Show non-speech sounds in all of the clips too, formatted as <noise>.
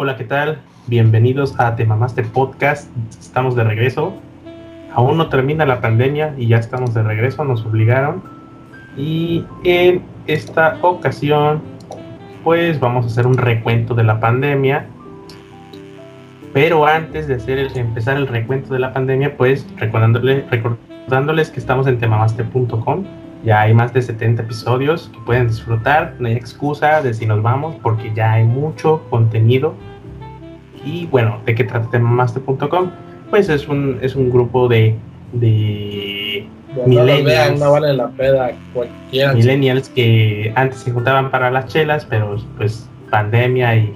Hola, ¿qué tal? Bienvenidos a Te Mamaste Podcast. Estamos de regreso. Aún no termina la pandemia y ya estamos de regreso, nos obligaron. Y en esta ocasión, pues vamos a hacer un recuento de la pandemia. Pero antes de hacer el, empezar el recuento de la pandemia, pues recordándoles, recordándoles que estamos en temamaste.com ya hay más de 70 episodios que pueden disfrutar. No hay excusa de si nos vamos porque ya hay mucho contenido. Y bueno, ¿de qué trata Temamaste.com? Pues es un, es un grupo de, de millennials. No, vale la pena cualquiera. Millennials que antes se juntaban para las chelas, pero pues pandemia y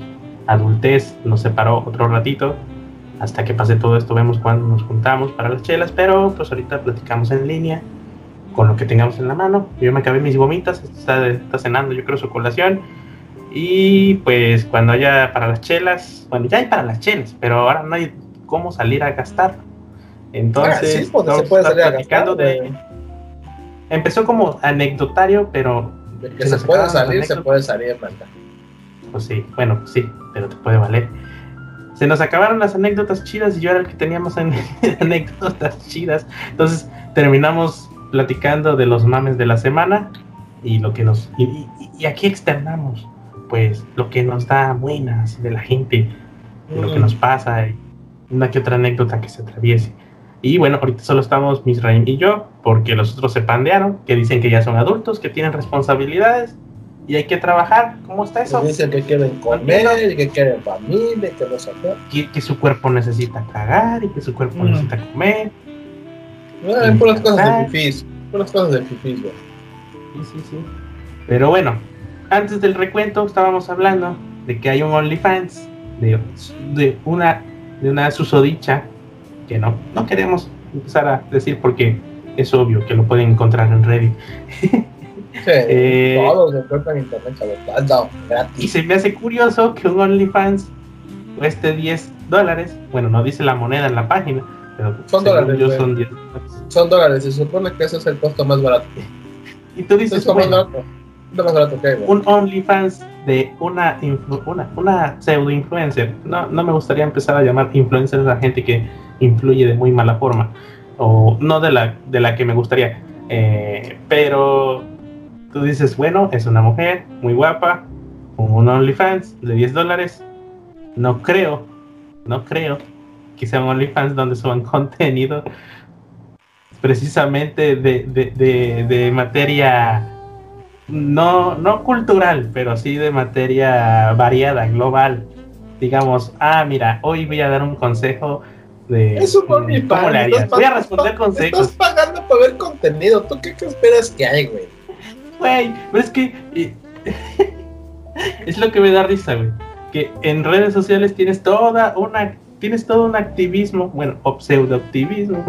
adultez nos separó otro ratito. Hasta que pase todo esto, vemos cuándo nos juntamos para las chelas, pero pues ahorita platicamos en línea con lo que tengamos en la mano. Yo me acabé mis gomitas, está, está cenando yo creo su colación. Y pues cuando haya para las chelas, bueno, ya hay para las chelas, pero ahora no hay cómo salir a gastar. Entonces, ah, sí, se puede salir a gastar, de... Empezó como anecdotario, pero... De que se, puede salir, se puede salir, manda. Pues sí, bueno, sí, pero te puede valer. Se nos acabaron las anécdotas chidas y yo era el que teníamos <laughs> anécdotas chidas. Entonces terminamos platicando de los mames de la semana y lo que nos y, aquí externamos pues lo que nos da buenas de la gente lo que nos pasa y una que otra anécdota que se atraviese y bueno ahorita solo estamos Misraim y yo porque los otros se pandearon que dicen que ya son adultos que tienen responsabilidades y hay que trabajar ¿cómo está eso? dicen que quieren comer que quieren familia que no sé que, que su cuerpo necesita cagar y que su cuerpo necesita comer bueno, por las cosas de fifís. Por las cosas de fifís, güey. Sí, sí, sí. Pero bueno, antes del recuento estábamos hablando de que hay un OnlyFans de, de una de una susodicha que no, no queremos empezar a decir porque es obvio que lo pueden encontrar en Reddit. Sí, <laughs> eh, todos encuentran en internet, gratis. Y se me hace curioso que un OnlyFans cueste 10 dólares. Bueno, no dice la moneda en la página, son dólares. son, dólares. Se supone que ese es el costo más barato. <laughs> Y tú dices, más barato. Más barato que un OnlyFans de una, una, una pseudo influencer. No, no me gustaría empezar a llamar influencer a gente que influye de muy mala forma. O no de la, de la que me gustaría. Eh, pero tú dices, bueno, es una mujer muy guapa, un OnlyFans de 10 dólares. No creo, no creo que sean OnlyFans donde suban <laughs> contenido precisamente de, de, de, materia no, no cultural, pero sí de materia variada, global. Digamos, ah, mira, hoy voy a dar un consejo de. Eso por mi ¿Cómo le harías? Voy a responder consejos. Estás pagando para ver contenido. ¿Tú qué, esperas que hay, güey? Güey, pero es que. <laughs> Es lo que me da risa, güey. Que en redes sociales tienes toda una tienes todo un activismo, bueno, o pseudo-activismo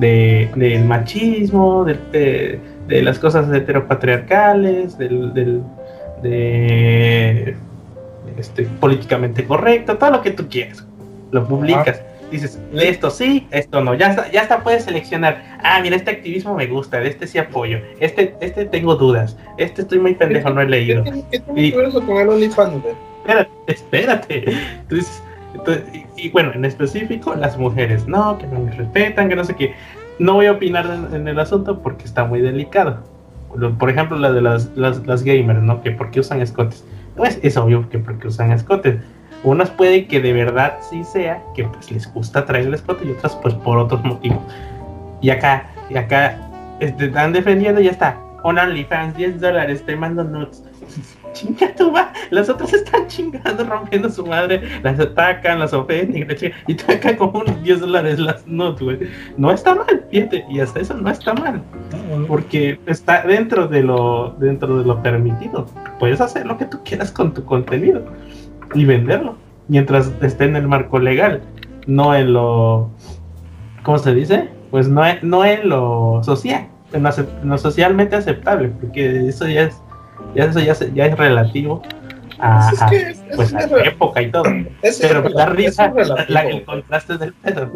de, del machismo, de, de, las cosas heteropatriarcales, del, del de este, políticamente correcto, todo lo que tú quieras, lo publicas. Dices, esto sí, esto no, ya está, ya está, puedes seleccionar. Ah, mira, este activismo me gusta, de este sí apoyo, este, este tengo dudas, este estoy muy pendejo, no he leído. ¿Qué, qué, con el OnlyFans? Espérate, espérate. Tú dices, y, bueno, en específico, las mujeres, no, que no me respetan, que no sé qué. No voy a opinar en, el asunto porque está muy delicado. Por ejemplo, la de las, las, gamers, ¿no? Que porque usan escotes. Pues es obvio que porque usan escotes. Unas puede que de verdad sí sea que pues les gusta traer el escote y otras pues por otros motivos. Y acá, y acá este, están defendiendo y ya está. On OnlyFans, 10 dólares, te mando nuts chinga tu va. Las otras están chingando, rompiendo su madre, las atacan, las ofenden y te acá como unos 10 dólares las no, güey. No está mal, fíjate, y hasta eso no está mal. Porque está dentro de lo, dentro de lo permitido. Puedes hacer lo que tú quieras con tu contenido y venderlo. Mientras esté en el marco legal, no en lo. ¿Cómo se dice? Pues no, no en lo social, en lo socialmente aceptable, porque eso ya es ya eso ya, ya es relativo a, pues, la época y todo. <clears throat> Pero la risa, la, el contraste del pedo.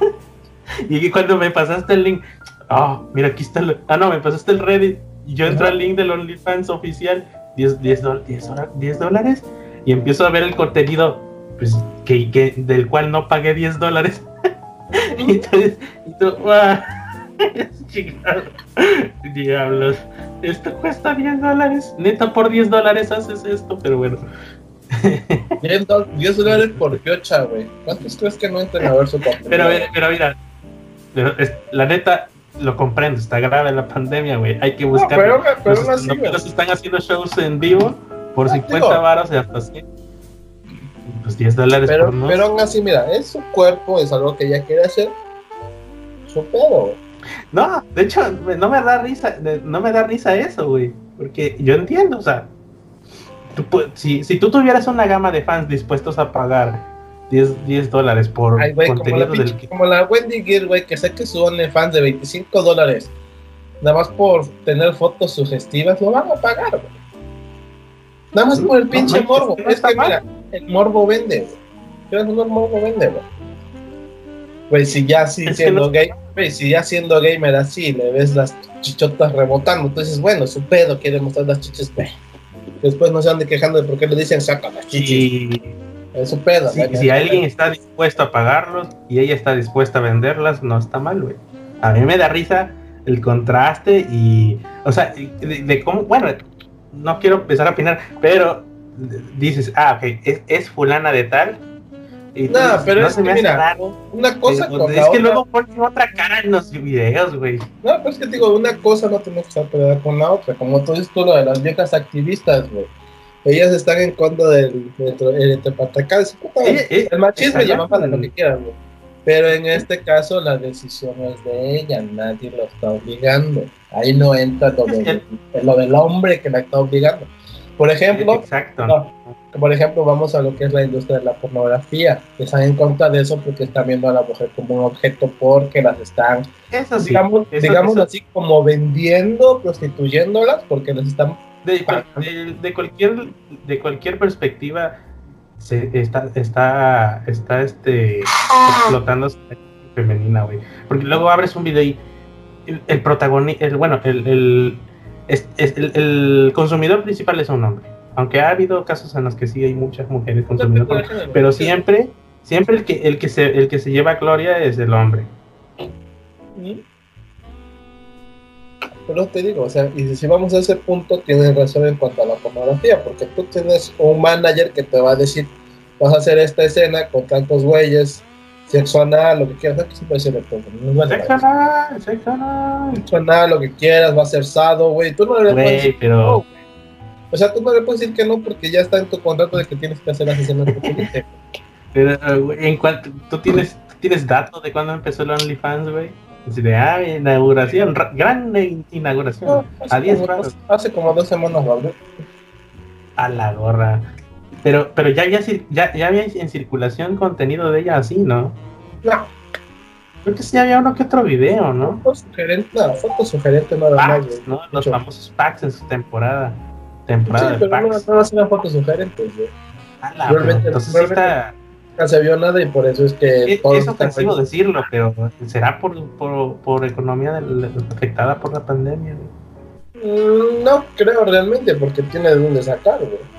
<laughs> y cuando me pasaste el link, ah, mira, aquí está el, ah, no, me pasaste el Reddit y yo entro al link del OnlyFans oficial, 10, 10, 10, 10 dólares, y empiezo a ver el contenido pues, que, que del cual no pagué 10 dólares. <laughs> y entonces, y tú, <laughs> diablos, esto cuesta 10 dólares. Neta, por 10 dólares haces esto, pero bueno. <laughs> 10 dólares por piocha, güey. ¿Cuántos crees que no entran a ver su papel? Pero, pero mira, la neta, lo comprendo, está grave la pandemia, güey. Hay que buscar. No, pero, pero los, los están haciendo shows en vivo por 50 varos y hasta 100. Pues 10 dólares pero, por no. Pero aún así, mira, es su cuerpo, es algo que ella quiere hacer. Su pedo, No, de hecho, no me da risa, no me da risa eso, güey. Porque yo entiendo, o sea, si, si tú tuvieras una gama de fans dispuestos a pagar 10, 10 dólares por contenido como la, del... como la Wendy Gear, güey, que sé que su OnlyFans de 25 dólares, nada más por tener fotos sugestivas, lo van a pagar, güey. Nada más por el pinche morbo. es que mira, el morbo vende, güey. El morbo vende, güey. Güey, si ya sí siendo gay, güey, si ya siendo gamer así le ves las chichotas rebotando, entonces bueno, su pedo quiere mostrar las chiches, güey. Después no se ande quejando de por qué le dicen saca las chichis. Es su pedo. si alguien está dispuesto a pagarlos y ella está dispuesta a venderlas, no está mal, güey. A mí me da risa el contraste y, o sea, de, cómo, bueno, no quiero empezar a opinar, pero dices, ah, ok, es, fulana de tal. Y no, pero es que mira, una cosa Es que luego ponen otra cara en los videos, güey. No, pues es que digo, una cosa no tiene que estar peleada con la otra, como tú dices tú lo de las viejas activistas, güey ellas están en contra del, del, El machismo llama de lo que quieran, Pero en este caso la decisión es de ella, nadie lo está obligando. Ahí no entra lo, lo del hombre que la está obligando. Por ejemplo, Exacto. Por ejemplo, vamos a lo que es la industria de la pornografía. Están en contra de eso porque están viendo a la mujer como un objeto porque las están, digamos, digamos así, como vendiendo, prostituyéndolas porque les están de, cualquier de cualquier perspectiva se está está está este explotando femenina güey. Porque luego abres un video y el, protagonista el, bueno el el, el consumidor principal es un hombre aunque ha habido casos en los que sí hay muchas mujeres consumiendo pero siempre siempre el que el que se el que se lleva gloria es el hombre pero te digo, o sea, y si vamos a ese punto, tienes razón en cuanto a la pornografía, porque tú tienes un manager que te va a decir, vas a hacer esta escena con tantos güeyes, sexo anal, lo que quieras, que se puede decir todo. No sexo anal, sexo anal. Sexo anal, lo que quieras, va a ser sado, güey. Tú no le decir pero... O sea, tú no le puedes decir que no porque ya está en tu contrato de que tienes que hacer que Pero, en cuanto tú tienes, tienes datos de cuándo empezó el OnlyFans, güey. De, ah, inauguración, gran inauguración. a 10 Hace como dos semanas, ¿vale? A la gorra. Pero, pero ya, ya, ya, ya había en circulación contenido de ella así, ¿no? No. Creo que sí había uno que otro video, ¿no? Foto sugerente, no, foto sugerente nada más. ¿no? Los famosos packs en su temporada. Temporada sí, pero packs. no, no hacían fotos sugerentes, güey. realmente, entonces está se vio nada y por eso es que... Es, es ofensivo decirlo, pero ¿será por, por, por economía afectada por la pandemia? Mm, no creo realmente, porque tiene de dónde sacar, güey.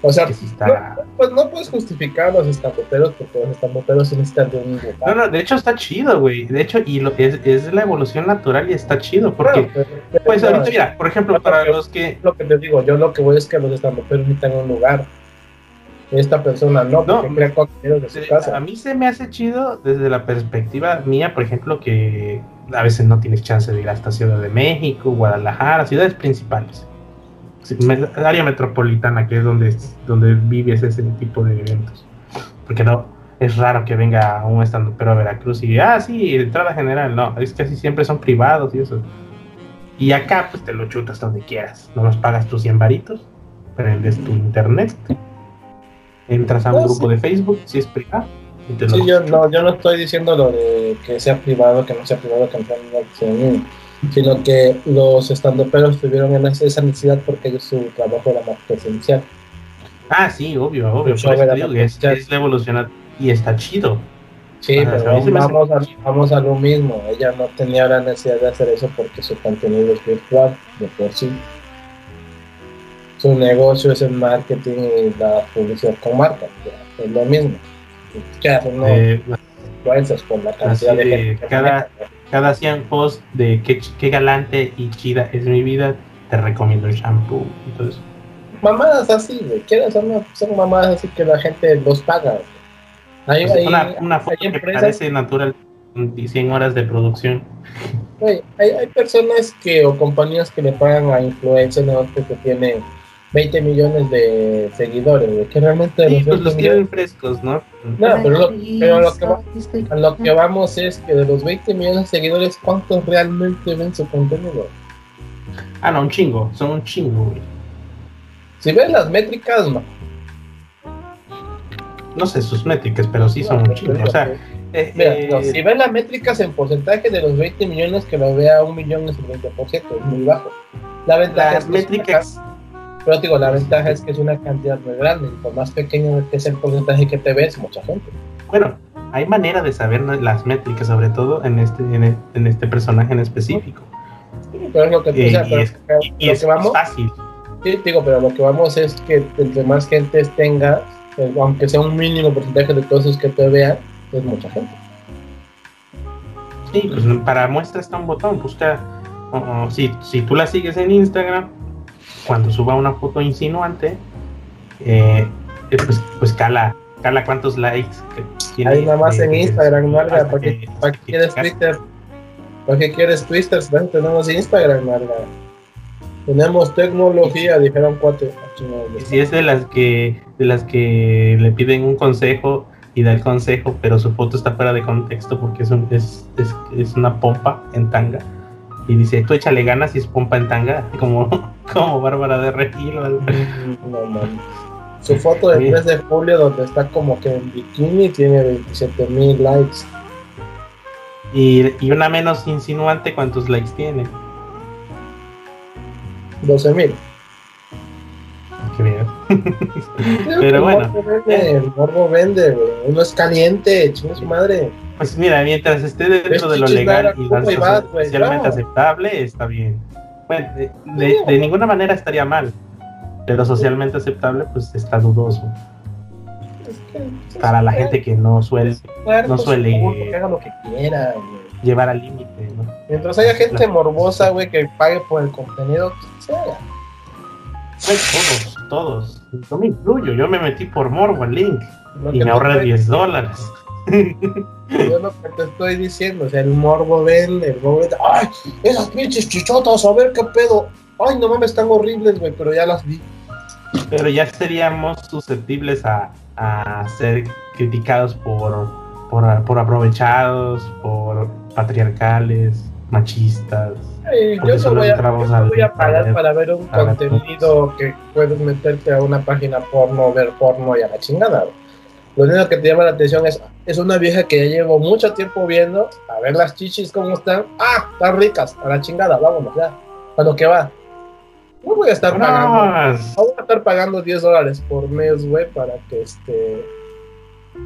O sea, no, pues no puedes justificar a los estampoteros porque los estampoteros necesitan de un No, no, de hecho está chido, güey. De hecho, y lo es, es la evolución natural y está chido porque, pues ahorita, mira, por ejemplo, para los que... Lo que te digo, yo lo que voy es que los estampoteros necesitan un lugar esta persona no, porque crea contenido de su casa. A mí se me hace chido desde la perspectiva mía, por ejemplo, que a veces no tienes chance de ir hasta Ciudad de México, Guadalajara, ciudades principales. Área metropolitana, que es donde, donde vives ese tipo de eventos. Porque no, es raro que venga un estando pero a Veracruz y, ah, sí, entrada general, no, es que casi siempre son privados y eso. Y acá, pues te lo chutas donde quieras. No los pagas tus 100 varitos, prendes tu internet entras a un grupo de Facebook, si es privado. Sí, yo no, yo no estoy diciendo lo de que sea privado, que no sea privado, que no sea sino que los estandoperos tuvieron esa necesidad porque su trabajo era más presencial. Ah, sí, obvio, obvio. es, es evolucionar y está chido. Sí, pero vamos a, vamos a lo mismo. Ella no tenía la necesidad de hacer eso porque su contenido es virtual, de por sí. su negocio es el marketing y la publicidad con marca. ya, es lo mismo. ¿Qué hacen? No, Eh, por la cantidad de gente que cada. Cada 100 posts de qué, qué galante y chida es mi vida, te recomiendo el shampoo. Entonces, Mamadas así, güey. ¿Quieres? Son, son mamadas así que la gente los paga. Hay, pues, hay- una, una hay foto que empresas parece natural y 100 horas de producción. Güey, hay, hay personas que o compañías que le pagan a influencers ¿no? que tienen 20 millones de seguidores, güey, que realmente de Sí, los pues 20 los frescos, ¿no? No, pero lo, pero lo que va- a lo que vamos es que de los 20 millones de seguidores, ¿cuántos realmente ven su contenido? Ah, no, un chingo, son un chingo, güey. Si ves las métricas, no. No sé sus métricas, pero sí son No, un chingo. O sea, eh, mira, eh, no, si ves las métricas en porcentaje de los 20 millones que lo vea un millón es el 20%, es muy bajo. La ventaja las métricas, Pero digo, la ventaja es que es una cantidad muy grande. Y por más pequeño que sea el porcentaje que te ves, mucha gente. bueno, hay manera de saber las métricas, sobre todo en este, en e- en este personaje en específico. Pero es lo que, y pero es- lo Y, que es, es vamos, fácil. sí, digo, pero lo que vamos es que entre más gente tengas, eh, aunque sea un mínimo porcentaje de todos esos que te vean, es mucha gente. Sí, pues para muestra está un botón, busca, si, si tú la sigues en Instagram, cuando suba una foto insinuante, eh, eh, pues, pues cala, cala cuántos likes que tiene. Ahí nada más eh, en Instagram, Marga, ¿para qué, que- para qué que- quieres Twitter? ¿Para qué quieres Twitter? Tenemos Instagram, Marga. Tenemos tecnología, dijeron cuatro. Ah, Y si es de las que de las que le piden un consejo y da el consejo, pero su foto está fuera de contexto porque es, un- es, es, es una pompa en tanga. Y dice, tú échale ganas y es pompa en tanga, <laughs> como, como Bárbara de Regil. o algo. No mames. Su foto del Sí. 3 de julio, donde está como que en bikini, tiene 27 mil likes. Y, y una menos insinuante, ¿cuántos likes tiene? 12 mil. Que veas. Pero bueno. El morbo vende, el morbo vende, güey. Uno es caliente, chinga su madre. Pues mira, mientras esté dentro de lo legal y güey, socialmente aceptable, está bien. Bueno, de, de- de ninguna manera estaría mal, pero socialmente aceptable, pues está dudoso. Es que, Para la gente que no suele no suele- lo que quiera, llevar al límite, ¿no? Mientras haya gente morbosa, güey, que pague por el contenido, que se haga. Pues todos, todos. Yo me incluyo, yo me metí por morbo al link Lo y me ahorré estoy- 10 dólares. Yo lo que te estoy diciendo, o sea, el morbo vende, el morbo. ¡Ay! Esas pinches chichotas, a ver qué pedo. Ay, no mames, están horribles, güey, pero ya las vi. Pero ya seríamos susceptibles a, a ser criticados por, por, por aprovechados, por patriarcales, machistas. Ay, yo no voy a, yo voy a pagar para ver un contenido que puedes meterte a una página porno, ver porno y a la chingada. güey. Lo único que te llama la atención es, es una vieja que ya llevo mucho tiempo viendo, a ver las chichis cómo están. Ah, están ricas, a la chingada, vámonos ya. A lo que va. No voy a estar pagando. Vámonos. No voy a estar pagando 10 dólares por mes, güey, para que este.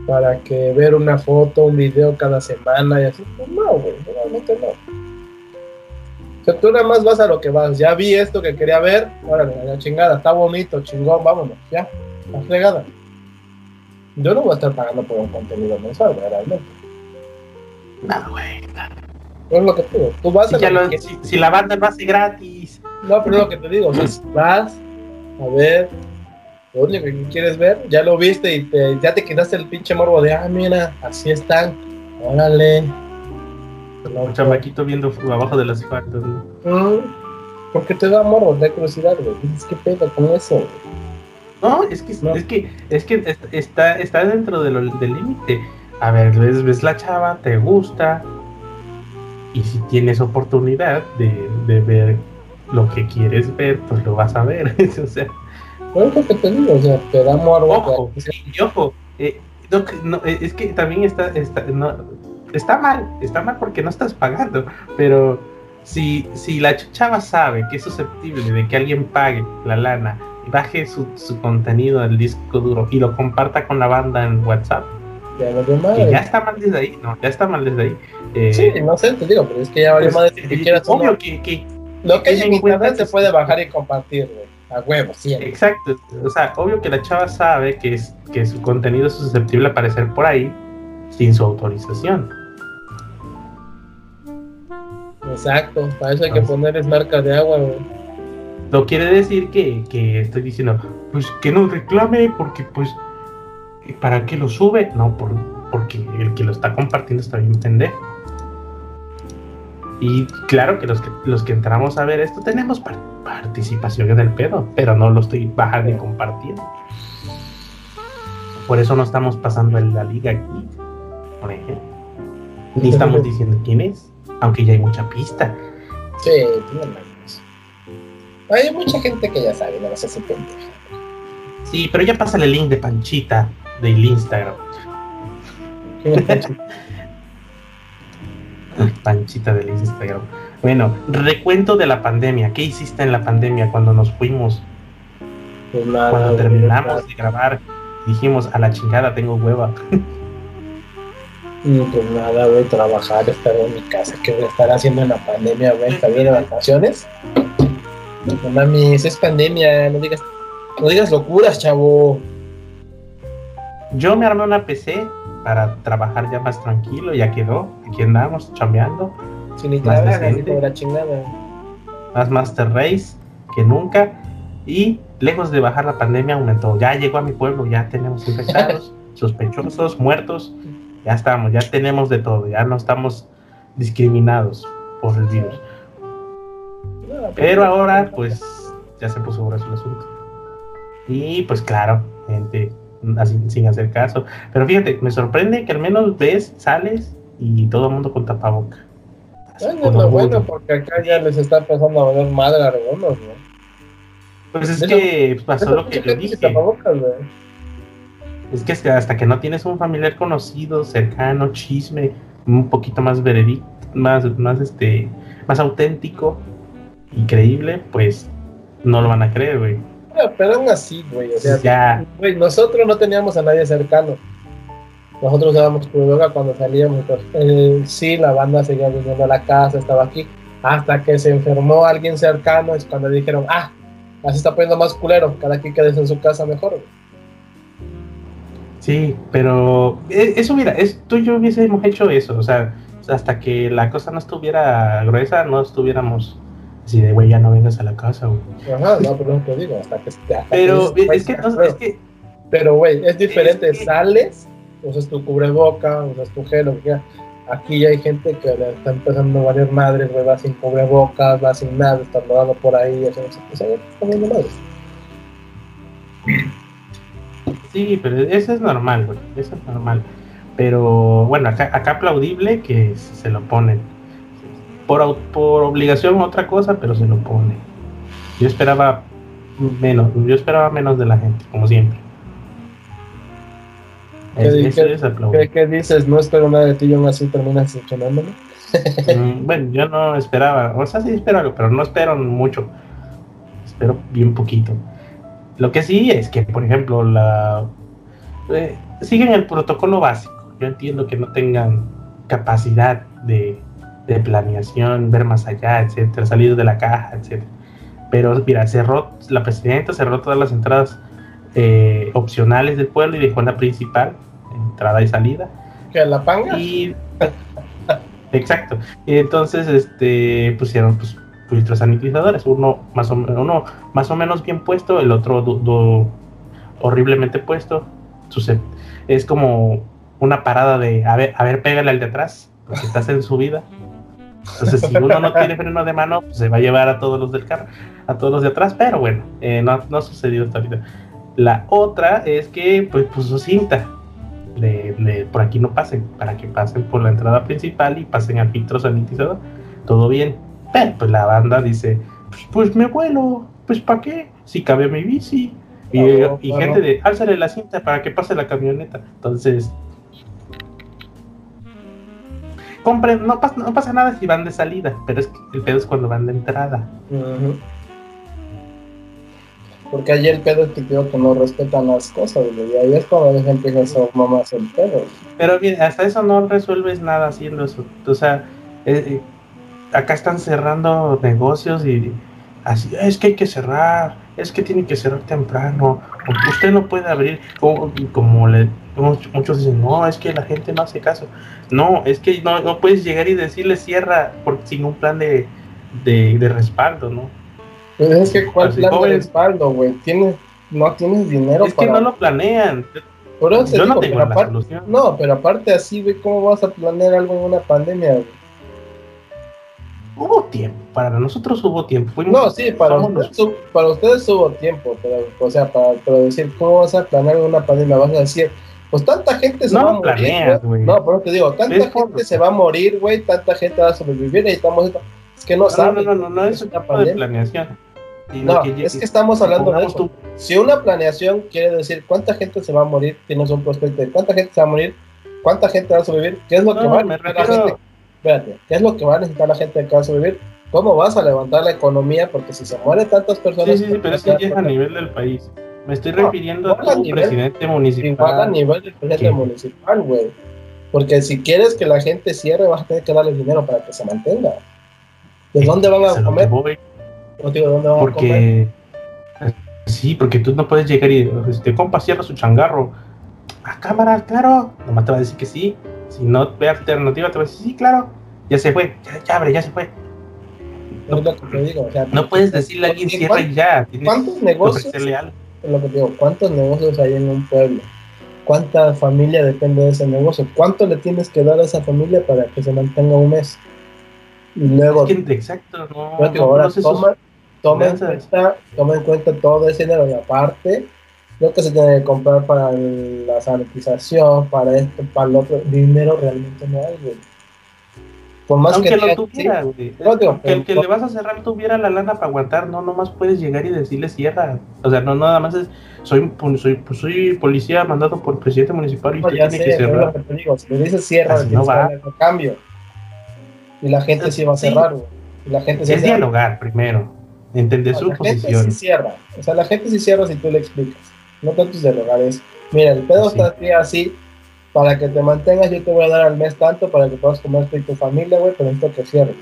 Para que ver una foto, un video cada semana y así. Pues no, güey, realmente no. O sea, tú nada más vas a lo que vas. Ya vi esto que quería ver, órale, a la chingada, está bonito, chingón, vámonos, ya, la fregada. Yo no voy a estar pagando por un contenido mensual, güey, realmente. No, güey. No es lo que te digo. Tú vas Si, a ya lo lo- que si- si la banda lo hace gratis. No, pero es lo que te digo, o sea, <laughs> vas a ver lo único que quieres ver, ya lo viste y te, ya te quitaste el pinche morbo de, ah, mira, así están, órale. Un chamaquito viendo abajo de las faldas. ¿no? Mm, porque te da morbo, te da curiosidad, güey. Dices, ¿qué pedo con eso? güey? No, es que, No. es que, es que est- está, está dentro de lo- del límite. A ver, ves, ves la chava, te gusta, y si tienes oportunidad de, de ver lo que quieres ver, pues lo vas a ver. <laughs> o sea, Pero es lo que te digo, o sea, te da ojo, y ojo, eh, no, no, eh, es que también está, está, no, está mal, está mal porque no estás pagando, pero si, si la ch- chava sabe que es susceptible de que alguien pague la lana, baje su, su contenido al disco duro y lo comparta con la banda en WhatsApp, ya lo demás. que ya está mal desde ahí, no, ya está mal desde ahí. Eh, Sí, no sé, te digo, pero es que ya vale pues, más de que eh, quieras obvio que, que Lo que hay en internet que se puede bajar y compartir, güey. A huevo, sí. Exacto. O sea, obvio que la chava sabe que, es, que su contenido es susceptible a aparecer por ahí sin su autorización. Exacto, para eso hay que ponerles marcas de agua, güey. No quiere decir que, que estoy diciendo, pues que no reclame porque pues, ¿para qué lo sube? No, por, porque el que lo está compartiendo está bien pendejo. Y claro que los que, los que entramos a ver esto tenemos participación en el pedo, pero no lo estoy bajando y compartiendo. Por eso no estamos pasando en la liga aquí, por ejemplo. Ni estamos <laughs> diciendo quién es, aunque ya hay mucha pista. Sí, tiene Hay mucha gente que ya sabe, no a hacer pendeja. Sí, pero ya pasa el link de Panchita del Instagram. Panchita del Instagram. Bueno, recuento de la pandemia. ¿Qué hiciste en la pandemia cuando nos fuimos? Pues nada, cuando terminamos de grabar, dijimos a la chingada, tengo hueva. Pues nada, voy a trabajar, estar en mi casa. ¿Qué voy a estar haciendo en la pandemia? Voy a estar bien de vacaciones. No mami, es pandemia, no digas, no digas locuras, chavo. Yo me armé una PC para trabajar ya más tranquilo, ya quedó. Aquí andamos chambeando. Sin la chingada. Más Master Race que nunca. Y lejos de bajar la pandemia, aumentó. Ya llegó a mi pueblo, ya tenemos infectados, <laughs> sospechosos, muertos. Ya estamos, ya tenemos de todo, ya no estamos discriminados por el virus. Pero ahora, pues, ya se puso sobre el asunto. Y pues claro, gente sin hacer caso. Pero fíjate, me sorprende que al menos ves, sales y todo el mundo con tapaboca. Bueno, es lo bueno porque acá ya les está pasando a ver madre a algunos, ¿no? Pues es que pasó lo que yo dije. Es que hasta que no tienes un familiar conocido, cercano, chisme, un poquito más veredicto, más, más este, más auténtico y creíble, pues no lo van a creer, güey pero aún así, güey. O sea, güey, nosotros no teníamos a nadie cercano. Nosotros dábamos cubrebocas cuando salíamos. Eh, sí, la banda seguía viniendo a la casa, estaba aquí. Hasta que se enfermó alguien cercano, es cuando dijeron, ah, así está poniendo más culero, cada quien quede en su casa mejor. Sí, pero eh, eso, mira, es, tú y yo hubiésemos hecho eso, o sea, hasta que la cosa no estuviera gruesa, no estuviéramos Así de, güey, ya no vengas a la casa, güey. Ajá, no, pero no te digo, hasta que... Hasta pero que es, que, no, es que... Pero, güey, es diferente, sales, usas tu cubreboca, usas tu gel, lo que quieras. Aquí ya hay gente que le está empezando a valer madres, güey, va sin cubrebocas, va sin nada, está rodando por ahí, está comiendo madres. Sí, pero eso es normal, güey, eso es normal. Pero, bueno, acá, acá aplaudible que se lo ponen por, por obligación otra cosa, pero se lo pone. Yo esperaba menos, yo esperaba menos de la gente, como siempre. ¿Qué, dices? No espero nada de ti y aún así terminas decepcionándome. <laughs> Mm, bueno, yo no esperaba, o sea, sí espero algo, pero no espero mucho. Espero bien poquito. Lo que sí es que, por ejemplo, la eh, siguen el protocolo básico. Yo entiendo que no tengan capacidad de de planeación, ver más allá, etcétera, salir de la caja, etcétera. Pero mira, cerró, la presidenta cerró todas las entradas eh, opcionales del pueblo y dejó la principal, entrada y salida. ¿Que la panga? Y, <laughs> exacto. Y entonces este, pusieron pues, filtros sanitizadores, uno más, o, uno más o menos bien puesto, el otro horriblemente puesto. Es como una parada de, a ver, a ver, pégale al de atrás, porque estás en su vida. Entonces, si uno no tiene freno de mano, pues se va a llevar a todos los del carro, a todos los de atrás, pero bueno, eh, no, no ha sucedido hasta ahorita. La otra es que pues puso cinta. De, por aquí no pasen, para que pasen por la entrada principal y pasen al filtro sanitizador. Todo bien. Pero pues la banda dice, pues, pues me vuelo, pues ¿para qué? Si cabe mi bici. Y, y gente de, álzale la cinta para que pase la camioneta. Entonces, compren, no, pasa, no pasa nada si van de salida, pero es que el pedo es cuando van de entrada. Porque allí el pedo es que digo que no respetan las cosas, y ahí es cuando la gente empieza a ser mamás el pedo. Pero bien, hasta eso no resuelves nada haciendo eso. O sea, eh, eh, acá están cerrando negocios y así, es que hay que cerrar, es que tiene que cerrar temprano, usted no puede abrir, como, como le, muchos dicen, no, es que la gente no hace caso. No, es que no, no puedes llegar y decirle cierra por, sin un plan de, de, de respaldo, ¿no? Pues es que, ¿cuál plan de respaldo, güey? Tienes, no tienes dinero Es que no lo planean. Yo no tengo la solución. No, pero aparte así, güey, ¿cómo vas a planear algo en una pandemia, güey? Hubo tiempo, para nosotros hubo tiempo. no, sí, para, ustedes, para ustedes hubo tiempo, pero, o sea, para, decir, ¿cómo vas a planear una pandemia? Vas a decir, pues tanta gente se va a morir. Güey. No, pero te digo, tanta gente se va a morir, güey, tanta gente va a sobrevivir y estamos. Es que no, no No, no, no, no, es una planeación. No, es que estamos hablando de eso. Si una planeación quiere decir cuánta gente se va a morir, tienes un prospecto de cuánta gente se va a morir, cuánta gente va a sobrevivir, qué es lo que va a necesitar la gente. Espérate, ¿qué es lo que va a necesitar la gente que va a sobrevivir? ¿Cómo vas a levantar la economía? Porque si se mueren tantas personas. Sí, sí, pero es que es a nivel del país. Me estoy refiriendo a tu presidente municipal. A nivel del presidente municipal, güey. Porque si quieres que la gente cierre, vas a tener que darle dinero para que se mantenga. ¿De dónde van a comer? porque, Sí, porque tú no puedes llegar y este compa cierra su changarro. A cámara, claro. Nomás te va a decir que sí. Si no ve alternativa, te va a decir sí, claro. Ya se fue, ya, abre, ya se fue. No, puedes decirle a alguien cierra y ya. ¿Cuántos negocios? Lo que digo, ¿cuántos negocios hay en un pueblo? ¿Cuánta familia depende de ese negocio? ¿Cuánto le tienes que dar a esa familia para que se mantenga un mes? Y luego. exacto, no. ahora toma, toma, en cuenta, toma en cuenta todo ese dinero y aparte lo que se tiene que comprar para la sanitización, para esto, para lo otro, dinero realmente no hay, güey. Por más Aunque que lo tuviera, güey. que el que le vas a cerrar tuviera la lana para aguantar, no nomás puedes llegar y decirle cierra. O sea, no nada más es soy soy, pues soy policía mandado por presidente municipal y no, tiene que cerrar. Te digo, si le dices cierra, no va. cambio. Y la gente sí va a cerrar, güey. La gente es dialogar primero, entender su posición. La gente sí cierra. O sea, la gente sí cierra si tú le explicas. No tanto es dialogar, es, mira, el pedo está así, para que te mantengas yo te voy a dar al mes tanto para que puedas comer tú y tu familia, güey, pero necesito que cierres.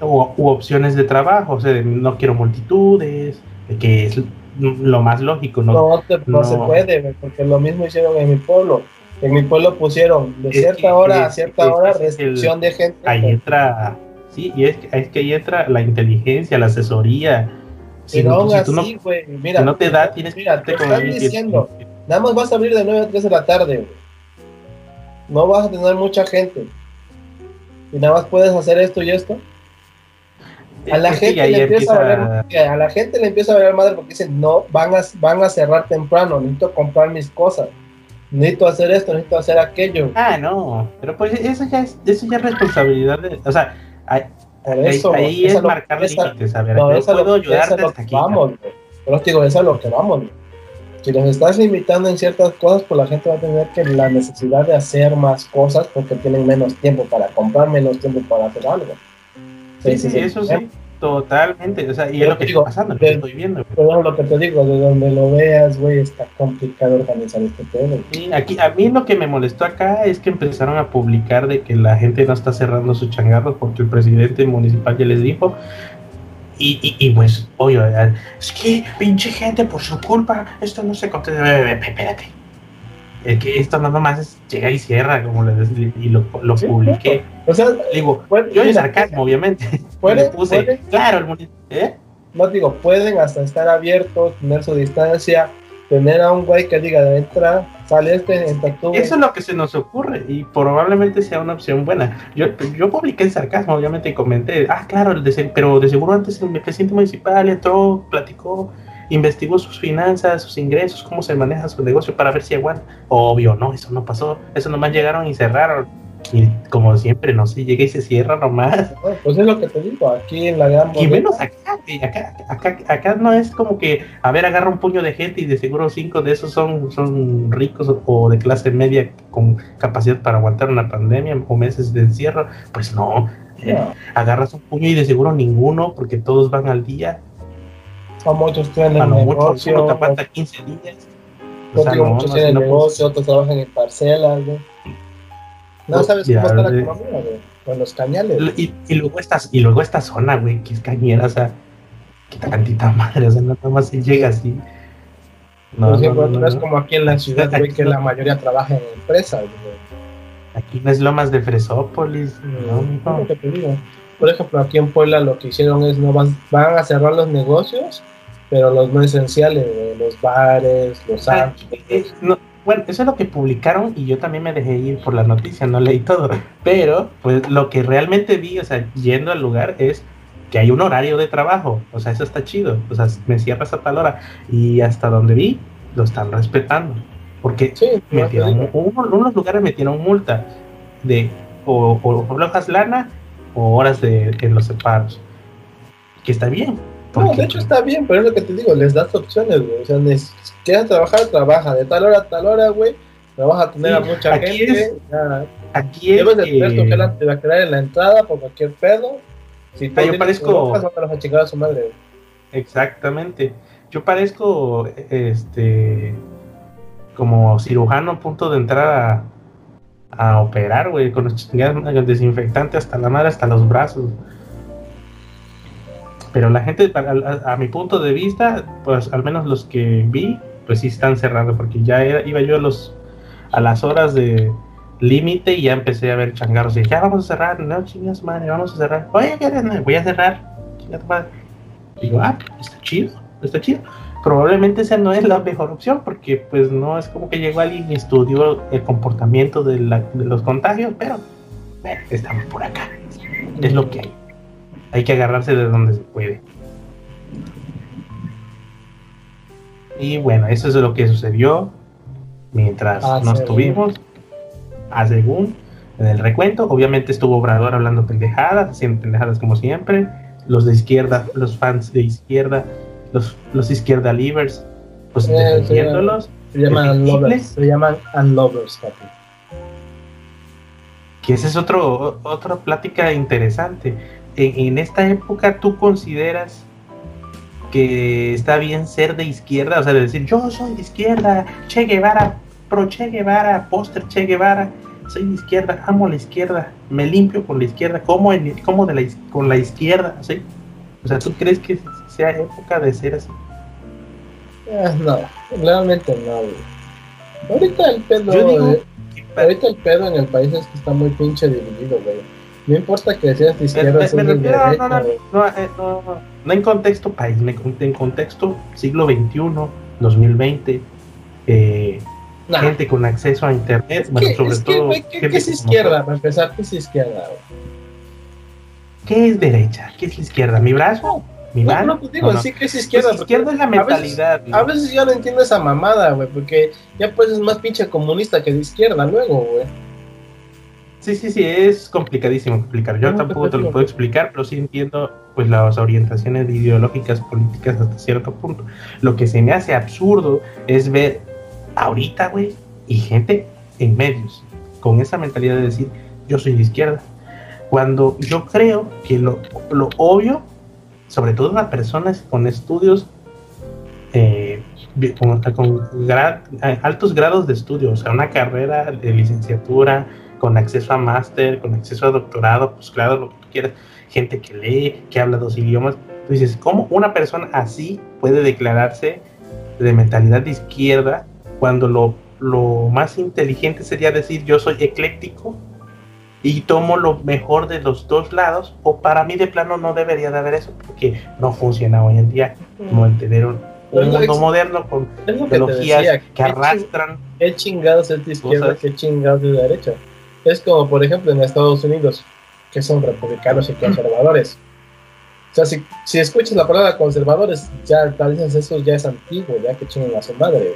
O u opciones de trabajo, o sea, no quiero multitudes, que es lo más lógico, ¿no? No, no, se puede, güey, porque lo mismo hicieron en mi pueblo en mi pueblo pusieron de cierta hora a cierta hora restricción de gente. Ahí entra, sí, y es, es que ahí entra la inteligencia, la asesoría. Si, Pero aún así, no, mira, no te da, tienes mira, te están diciendo, nada más vas a abrir de 9 a 3 de la tarde, No vas a tener mucha gente. Y nada más puedes hacer esto y esto. A la, gente le empieza, a, ver, a la gente le empieza a ver madre porque dicen, no, van a, van a cerrar temprano, necesito comprar mis cosas necesito hacer esto, necesito hacer aquello. Ah, no, pero pues eso ya es, eso ya es responsabilidad de, o sea, ahí, ahí es marcar límites, a ver, no, puedo ayudarte hasta aquí. Vamos, pero digo, eso es lo que vamos. Si los estás limitando en ciertas cosas, pues la gente va a tener que la necesidad de hacer más cosas porque tienen menos tiempo para comprar, menos tiempo para hacer algo. Sí, sí, sí, eso sí. Totalmente, o sea, y es lo que está pasando, lo que estoy viendo. Pero lo que te digo, de donde lo veas, güey, está complicado organizar este tema. Sí, aquí, a mí lo que me molestó acá es que empezaron a publicar de que la gente no está cerrando sus changarros porque el presidente municipal ya les dijo. Y, y, y pues, oye, es que pinche gente por su culpa, esto no se contesta. Espérate, es que esto nada más es llega y cierra, como le y lo, lo publiqué. O sea, digo, yo en sarcasmo, obviamente. <laughs> Pueden, puse, claro, el ¿eh? No digo, pueden hasta estar abiertos, tener su distancia, tener a un güey que diga, entra, sale este, entra tú. Eso es lo que se nos ocurre y probablemente sea una opción buena. Yo, yo publiqué en sarcasmo, obviamente, y comenté, ah, claro, pero de seguro antes el presidente municipal entró, platicó investigó sus finanzas, sus ingresos, cómo se maneja su negocio para ver si aguanta. Obvio, no, eso no pasó. Eso nomás llegaron y cerraron. Y como siempre, no sé, llega y se cierra nomás. pues es lo que te digo, aquí en la gran Y menos acá, acá, acá, acá, no es como que, a ver, agarra un puño de gente y de seguro cinco de esos son, son ricos o de clase media con capacidad para aguantar una pandemia o meses de encierro. Pues no, eh, agarras un puño y de seguro ninguno porque todos van al día a muchos tienen el negocio. Mucho, te 15 días. O sea, no, muchos tienen negocio, otros trabajan en parcelas, güey. No sabes cómo está la economía, güey. Con los cañales. Y, y, luego estas, y luego esta zona, güey, que es cañera, o sea. qué tantita madre, o sea, nada más si llega así. No, no, es como aquí en la ciudad, güey, que la mayoría trabaja en empresas, Aquí no es Lomas de Fresópolis, no, te digo. Por ejemplo, aquí en Puebla lo que hicieron es no van, van a cerrar los negocios, pero los no esenciales, los bares, los ah, antros. no, bueno, eso es lo que publicaron y yo también me dejé ir por la noticia, no leí todo. Pero, pues lo que realmente vi, o sea, yendo al lugar es que hay un horario de trabajo. O sea, eso está chido. O sea, me cierras a tal hora. Y hasta donde vi, lo están respetando. Porque metieron, unos lugares metieron multa de o, o, lana o horas de, en los separos. Que está bien. No, de hecho está bien, pero es lo que te digo, les das opciones, güey. O sea, si quieres trabajar, trabaja. De tal hora a tal hora, güey. Te vas a tener a mucha gente. aquí es debes de tener tu gel antibacterial en la entrada por cualquier pedo. Si ah, yo parezco. a su madre. Exactamente. Yo parezco este como cirujano a punto de entrar a, a operar, güey, con los chingados desinfectante hasta la madre, hasta los brazos. Pero la gente, a, mi punto de vista, pues al menos los que vi, pues sí están cerrados, porque ya iba yo a, los, a las horas de límite y ya empecé a ver changarros y ya vamos a cerrar, no chingas madre, vamos a cerrar. Oye, voy a cerrar. Digo, ah, está chido, está chido. Probablemente esa no es la mejor opción porque pues no es como que llegó alguien y estudió el comportamiento de, la, de los contagios, pero bueno, estamos por acá. Es lo que hay hay que agarrarse de donde se puede. Y bueno, eso es lo que sucedió mientras ah, nos tuvimos. A según en el recuento, obviamente estuvo Obrador hablando pendejadas, haciendo pendejadas como siempre. Los de izquierda, los fans de izquierda, los, los izquierda livers, pues eh, defendiéndolos. Se llaman unlovers, se llaman unlovers, papi. Que esa es otro, otra plática interesante en, esta época tú consideras que está bien ser de izquierda, o sea, de decir yo soy de izquierda, Che Guevara, pro Che Guevara, póster Che Guevara, soy de izquierda, amo la izquierda, me limpio con la izquierda, como, en, como de la, con la izquierda, ¿sí? O sea, ¿tú crees que sea época de ser así? Eh, no, realmente no, Ahorita el pedo, ahorita el pedo en el país es que está muy pinche dividido, güey no importa que seas de izquierda o. No, no, no, eh, no, no, en contexto país, en contexto siglo XXI, 2020. Eh, Gente con acceso a internet, bueno, sobre todo. ¿qué, es izquierda? Para empezar, ¿qué es izquierda? ¿Qué es derecha? ¿Qué es izquierda? ¿Mi brazo? ¿Mi mano? No, pues digo, sí que es izquierda. Pues izquierda es la mentalidad. A veces, yo no entiendo esa mamada, güey, porque ya pues es más pinche comunista que de izquierda luego, güey. Sí, sí, sí, es complicadísimo explicar. Yo tampoco te lo puedo explicar, pero sí entiendo pues las orientaciones ideológicas políticas hasta cierto punto. Lo que se me hace absurdo es ver ahorita, güey, y gente en medios con esa mentalidad de decir yo soy de izquierda. Cuando yo creo que lo, lo obvio, sobre todo las personas con estudios eh, con, altos grados de estudio, o sea, una carrera de licenciatura, con acceso a máster, con acceso a doctorado, pues claro, lo que tú quieras, gente que lee, que habla dos idiomas. Tú dices, ¿cómo una persona así puede declararse de mentalidad de izquierda cuando lo, lo más inteligente sería decir yo soy ecléctico y tomo lo mejor de los dos lados? O para mí de plano no debería de haber eso porque no funciona hoy en día. No entender un, mundo moderno con ideologías que, arrastran. ¿Qué chingados es de izquierda? ¿Qué chingados de derecha? Es como, por ejemplo, en Estados Unidos, que son republicanos y conservadores. O sea, si, si escuchas la palabra conservadores, ya tal vez eso ya es antiguo, ya que chingan a su madre.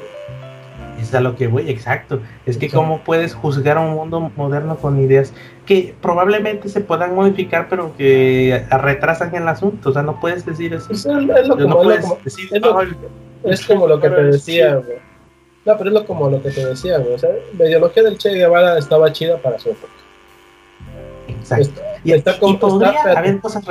Es a lo que voy, exacto. Es que cómo puedes juzgar un mundo moderno con ideas que probablemente se puedan modificar, pero que retrasan el asunto. O sea, no puedes decir eso. es, lo, como, es, como, lo que te decía, güey no, pero es lo, como lo que te decía, güey. O sea, la ideología del Che Guevara estaba chida para su época. Exacto. y está como, está,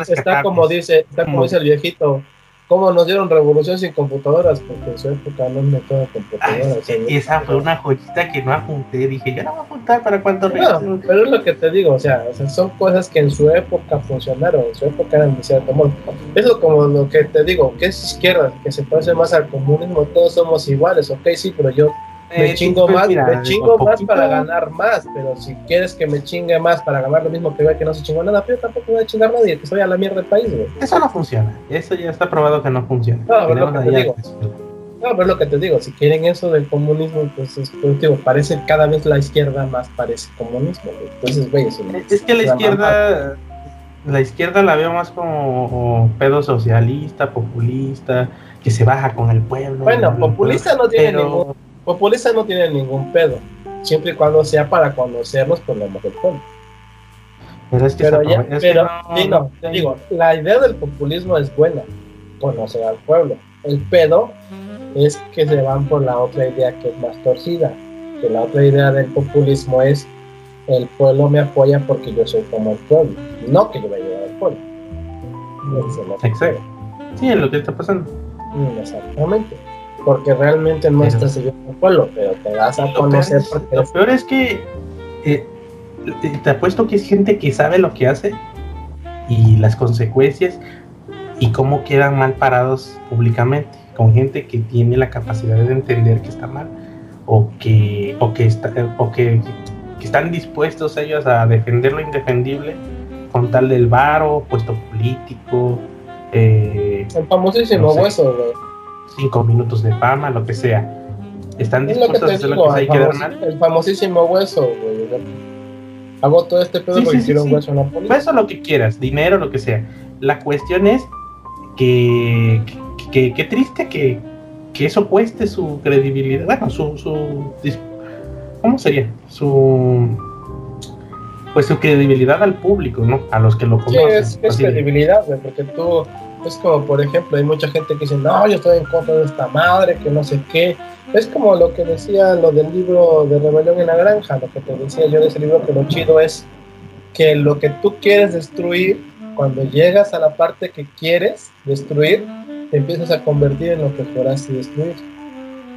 está como dice, está como dice el viejito, cómo nos dieron revolución sin computadoras, porque en su época no me todo computadoras. y esa fue una joyita que no apunté, dije, yo no voy a apuntar para cuando no, pero es lo que te digo, o sea, o sea, son cosas que en su época funcionaron, en su época eran de cierto modo. Eso como lo que te digo, que es izquierda, que se parece más al comunismo, todos somos iguales, ok, sí, pero yo me eh, chingo pues, más, me chingo más para ganar más, pero si quieres que me chingue más para ganar lo mismo que vea que no se chingó nada, pero tampoco voy a chingar a nadie, que soy a la mierda del país, güey. Eso no funciona, eso ya está probado que no funciona. No, pero lo que te digo. No, pero lo que te digo, si quieren eso del comunismo, pues es digo, parece cada vez la izquierda más parece comunismo, Entonces, güey, es, es que la izquierda, la izquierda la veo más como pedo socialista, populista, que se baja con el pueblo. Bueno, populista no tiene ningún Populista no tiene ningún pedo, siempre y cuando sea para conocer los problemas del pueblo. Pero es que, pero, digo, la idea del populismo es buena, conocer al pueblo. El pedo es que se van por la otra idea que es más torcida, que la otra idea del populismo es el pueblo me apoya porque yo soy como el pueblo, no que yo voy a ayudar al pueblo. Exacto. Sí, es lo que está pasando. Exactamente porque realmente no estás siguiendo el pueblo, pero te vas a conocer. lo peor es que eh, te apuesto que es gente que sabe lo que hace y las consecuencias y cómo quedan mal parados públicamente, con gente que tiene la capacidad de entender que está mal o que, o que, está, o que, están dispuestos ellos a defender lo indefendible con tal del varo, puesto político. Eh, el famosísimo hueso, güey cinco minutos de fama, lo que sea. Están dispuestos a hacer lo que hay que dar El famosísimo hueso, güey. Hago todo este pedo porque quiero un hueso en la política. Hueso lo que quieras, dinero, lo que sea. La cuestión es que, que, que, triste que, que, eso cueste su credibilidad. Bueno, su, su. ¿Cómo sería? Su. Pues su credibilidad al público, ¿no? A los que lo conocen. Sí, es, credibilidad, güey, porque tú es como, por ejemplo, hay mucha gente que dice, no, yo estoy en contra de esta madre, que no sé qué. Es como lo que decía lo del libro de Rebelión en la Granja, lo que te decía yo de ese libro, que lo chido es que lo que tú quieres destruir, cuando llegas a la parte que quieres destruir, te empiezas a convertir en lo que juraste destruir.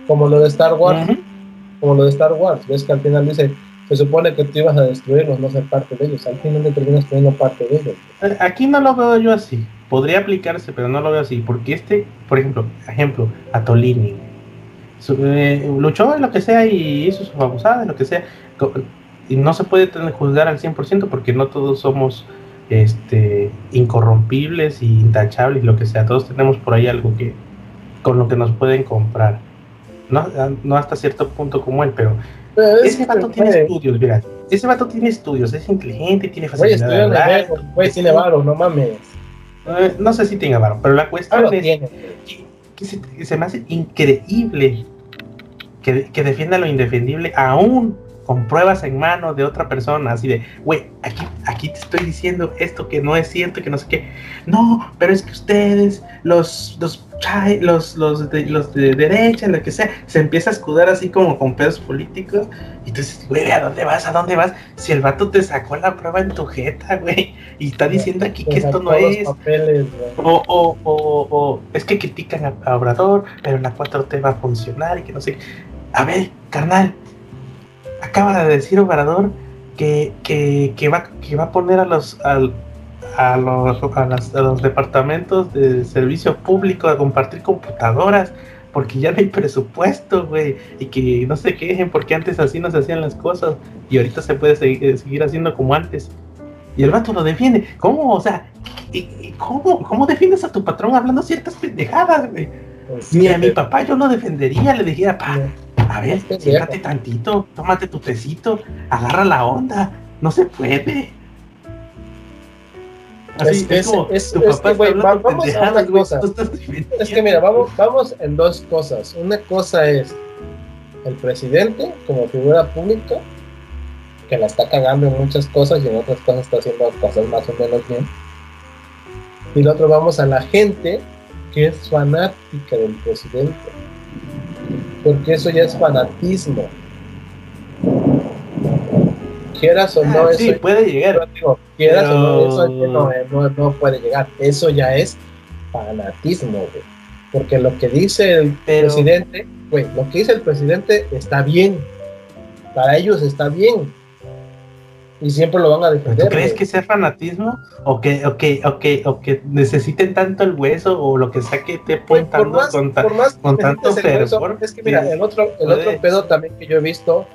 Como lo de Star Wars. Como lo de Star Wars. Ves que al final dice, se supone que tú ibas a destruirlos, no ser parte de ellos. Al final te terminas poniendo parte de ellos. Aquí no lo veo yo así podría aplicarse, pero no lo veo así, porque este, por ejemplo, ejemplo, Atolini, eh, luchó en lo que sea y hizo sus abusadas, lo que sea, y no se puede juzgar al 100% porque no todos somos este incorrompibles y intachables, lo que sea, todos tenemos por ahí algo que con lo que nos pueden comprar. No, no hasta cierto punto como él, pero, ese vato tiene estudios, mira, ese vato tiene estudios, es inteligente, tiene facilidad de hablar. Güey, tiene varo, no mames. Eh, no sé si tenga varo, pero la cuestión es que, se, me hace increíble que, que, defienda lo indefendible aún con pruebas en mano de otra persona, así de, güey, aquí, aquí te estoy diciendo esto que no es cierto, que no sé qué. No, pero es que ustedes, los, los, los, los, de, los de derecha, lo que sea, se empieza a escudar así como con pedos políticos. Y tú dices, güey, ¿a dónde vas? ¿A dónde vas? Si el vato te sacó la prueba en tu jeta, güey, y está diciendo aquí que esto no es. o, o, o, o, es que critican a, Obrador, pero la 4T va a funcionar y que no sé. A ver, carnal, acaba de decir Obrador que, que, va, que va a poner a los, a, los, a, los departamentos de servicio público a compartir computadoras porque ya no hay presupuesto, güey, y que no se quejen porque antes así no se hacían las cosas y ahorita se puede seguir, seguir haciendo como antes. Y el vato lo defiende. ¿Cómo? O sea, ¿cómo, cómo defiendes a tu patrón hablando ciertas pendejadas, güey? Pues Ni a mi papá yo lo defendería, le dijera, pa, a ver, siéntate tantito, tómate tu tecito, agarra la onda, no se puede. Así, es, es, es, que, güey, vamos a una cosa. Es que mira, vamos, vamos en dos cosas. Una cosa es el presidente como figura pública, que la está cagando en muchas cosas y en otras cosas está haciendo cosas más o menos bien. Y lo otro, vamos a la gente que es fanática del presidente porque eso ya es fanatismo. Quieras o no, ah, sí, puede llegar. quieras o no, eso no, no, puede llegar. Eso ya es fanatismo, güey. Porque lo que dice el presidente, güey, lo que dice el presidente está bien. Para ellos está bien. Y siempre lo van a defender. ¿Tú crees que sea fanatismo? ¿O que, o, que, o, que, o que necesiten tanto el hueso o lo que sea que te apuntando más, con, ta- con tanto fervor? Es que mira, el otro, el otro pedo también que yo he visto,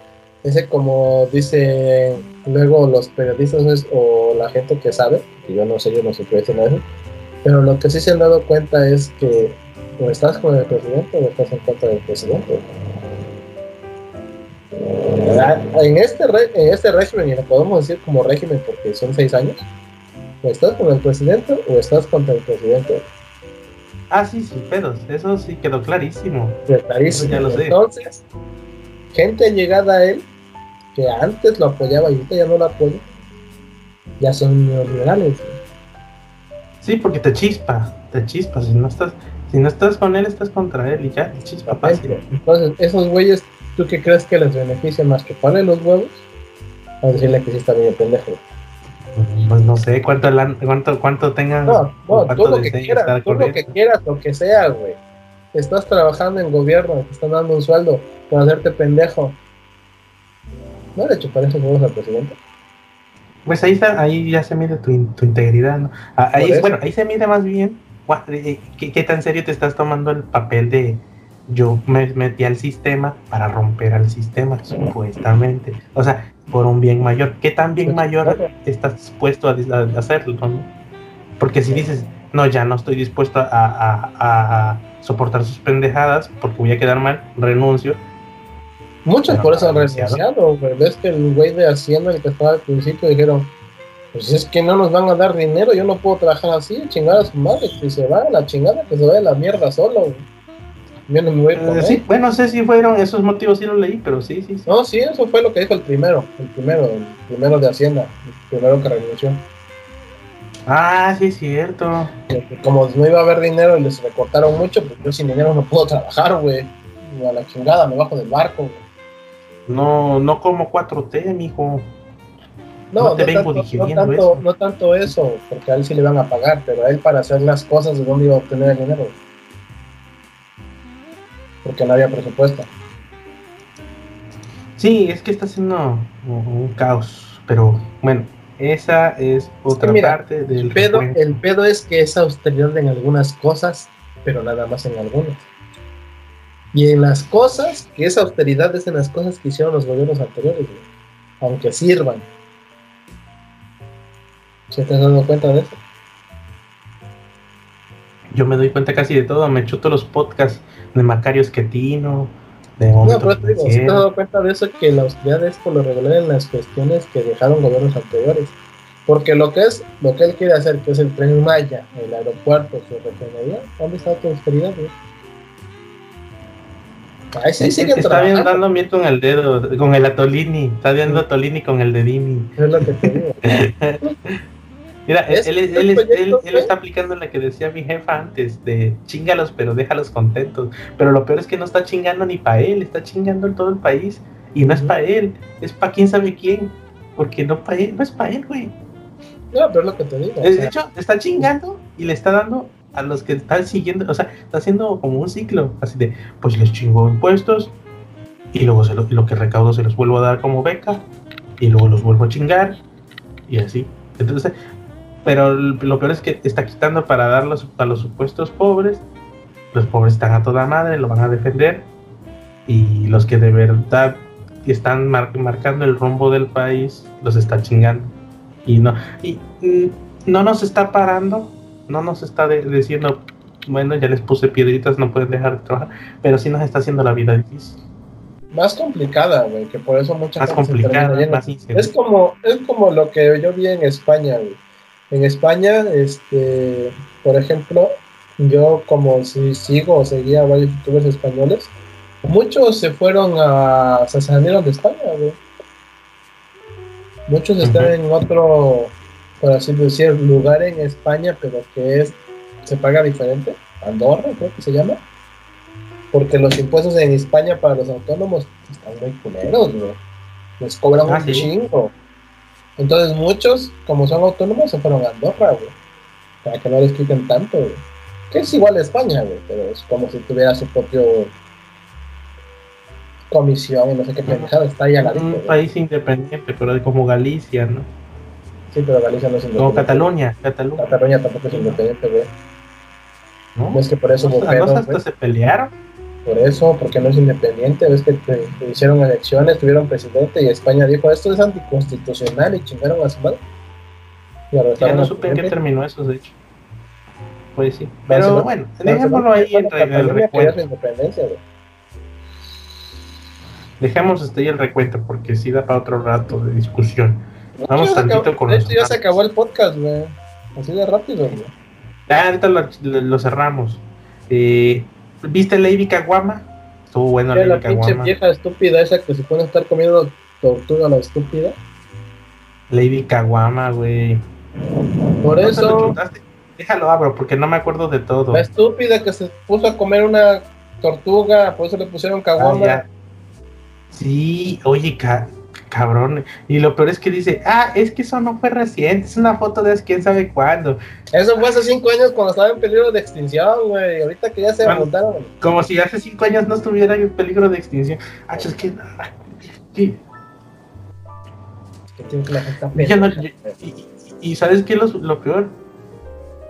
ese como dice luego los periodistas es- o la gente que sabe, que yo no sé, yo no sé qué decir eso, pero lo que sí se han dado cuenta es que o estás con el presidente o estás en contra del presidente. En este, re- en este régimen, y lo podemos decir como régimen porque son seis años, o estás con el presidente o estás contra el presidente. Ah, sí, sin pedos. Eso sí quedó clarísimo. Clarísimo. Ya lo sé. Entonces, gente llegada a él, que antes lo apoyaba y ahorita ya no lo apoya, ya son neoliberales. Sí, porque te chispa, te chispa. Si no estás, si no estás con él, estás contra él y ya, te chispa fácil. Entonces, esos güeyes, ¿tú qué crees que les beneficia más que ponerle los huevos? O decirle que sí está medio pendejo. Pues no sé cuánto, cuánto, cuánto tengan. No, no, cuánto tú lo que quieras, tú lo que quieras, lo que sea, güey. Estás trabajando en gobierno, te están dando un sueldo por hacerte pendejo. ¿No le chupar esos huevos al presidente? Pues ahí está, ahí ya se mide tu, tu integridad, ¿no? Ah, Ahí, bueno, ahí se mide más bien eh, ¿qué, qué tan serio te estás tomando el papel de yo me metí al sistema para romper al sistema, supuestamente. O sea, por un bien mayor. ¿Qué tan bien mayor estás dispuesto a, a hacerlo? ¿no? Porque si dices, no, ya no estoy dispuesto a, a- a soportar sus pendejadas porque voy a quedar mal, renuncio. Muchos por eso han renunciado. Ves que el güey de Hacienda, el que estaba al principio, dijeron: Pues es que no nos van a dar dinero, yo no puedo trabajar así, chingar a su madre, que se va a la chingada, que se vaya a la mierda solo, güey. Yo no me voy a ir con Eh, sí, bueno, no sé si fueron esos motivos, sí los leí, pero sí, sí, sí. No, sí, eso fue lo que dijo el primero, el primero, el primero de Hacienda, el primero que renunció. Ah, sí, es cierto. Como no iba a haber dinero y les recortaron mucho, pues yo sin dinero no puedo trabajar, güey. A la chingada, me bajo del barco, güey. No, no como 4T, mijo. No, No no, te vengo tanto, no, digiriendo tanto, eso. no tanto eso, porque a él sí le van a pagar, pero a él para hacer las cosas, ¿de dónde iba a obtener el dinero? Porque no había presupuesto. Sí, es que está haciendo un, caos. Pero bueno, esa es otra mira, parte del El pedo, recuento. el pedo es que es austeridad en algunas cosas, pero nada más en algunas. Y en las cosas, que esa austeridad es en las cosas que hicieron los gobiernos anteriores, aunque sirvan. ¿Se te has dado cuenta de eso? Yo me doy cuenta casi de todo. Me chuto los podcasts de Macario Esquetino, de No, pero te digo, ¿se te has dado cuenta de eso? Que la austeridad es por lo regular en las cuestiones que dejaron gobiernos anteriores. Porque lo que es, lo que él quiere hacer, que es el tren Maya, el aeropuerto, su refinería, ¿dónde está tu austeridad, güey? Ahí sí siguen está bien dando miel con el dedo, con el Atolini. Está viendo Atolini con el dedini. Es lo que te digo. <laughs> Mira, él, Es- él, él- está aplicando la que decía mi jefa antes, de chingalos, pero déjalos contentos. Pero lo peor es que no está chingando ni para él, está chingando en todo el país. Y no es para él, es para quién sabe quién. Porque no para él, no es para él, güey. No, pero lo que te digo. o De sea, hecho, está chingando y le está dando a los que están siguiendo, o sea, está haciendo como un ciclo, así de, pues les chingo impuestos y luego se lo, lo que recaudo se los vuelvo a dar como beca y luego los vuelvo a chingar y así. Entonces, pero lo peor es que está quitando para darlos a los supuestos pobres, los pobres están a toda madre, lo van a defender. Y los que de verdad están mar- marcando el rumbo del país los está chingando. Y no y mm, no nos está parando no nos está de- diciendo bueno ya les puse piedritas no pueden dejar de trabajar pero sí nos está haciendo la vida difícil. Más complicada, güey, que por eso mucha más complicada más. Es como, es como lo que yo vi en España, güey. En España, este, por ejemplo, yo como si sigo o seguía a varios youtubers españoles, muchos se fueron a, se salieron de España, güey. Muchos están en otro, por así decir, lugar en España, pero que es, se paga diferente. Andorra, creo que se llama. Porque los impuestos en España para los autónomos están muy culeros, güey. Les cobran Ah, un sí. chingo. Entonces muchos, como son autónomos, se fueron a Andorra, güey. Para que no les quiten tanto, güey. Que es igual a España, güey, pero es como si tuviera su propio comisión y no sé qué pendejada, está ahí al ladito, Un güey. país independiente, pero como Galicia, ¿no? Sí, pero Galicia no es Como independiente. Cataluña, Cataluña. Cataluña tampoco es independiente, güey. ¿no? Es que por eso ¿No hasta se pelearon? Por eso, porque no es independiente, ves que te- te hicieron elecciones, tuvieron presidente y España dijo esto es anticonstitucional y chingaron a su madre. Ya no supe en qué terminó eso, de hecho. Pues sí. Pero Barcelona- bueno, dejémoslo ahí entre el recuento. Dejemos hasta ahí el recuento porque sí da para otro rato de discusión. Vamos tantito acabó- con hecho, ya se acabó el podcast, güey. Así de rápido, güey. Ah, ahorita lo, lo- lo cerramos. Eh, ¿Viste Lady Caguama? Estuvo bueno Era la Lady pinche Caguama. vieja estúpida esa que se pone a estar comiendo tortuga la estúpida. Lady Caguama, güey. Por ¿No te lo eso? Déjalo abro porque no me acuerdo de todo. la estúpida que se puso a comer una tortuga, por eso le pusieron Ah, caguama. ya. Sí, oye, ca- cabrón. Y lo peor es que dice, ah, es que eso no fue reciente, es una foto de quién sabe cuándo. Eso fue hace cinco años cuando estaba en peligro de extinción, güey. Ahorita que ya se Bueno. montaron. Como si hace cinco años no estuviera en peligro de extinción. Ah, es que... ah, que- y, y- y ¿sabes qué es lo, lo peor?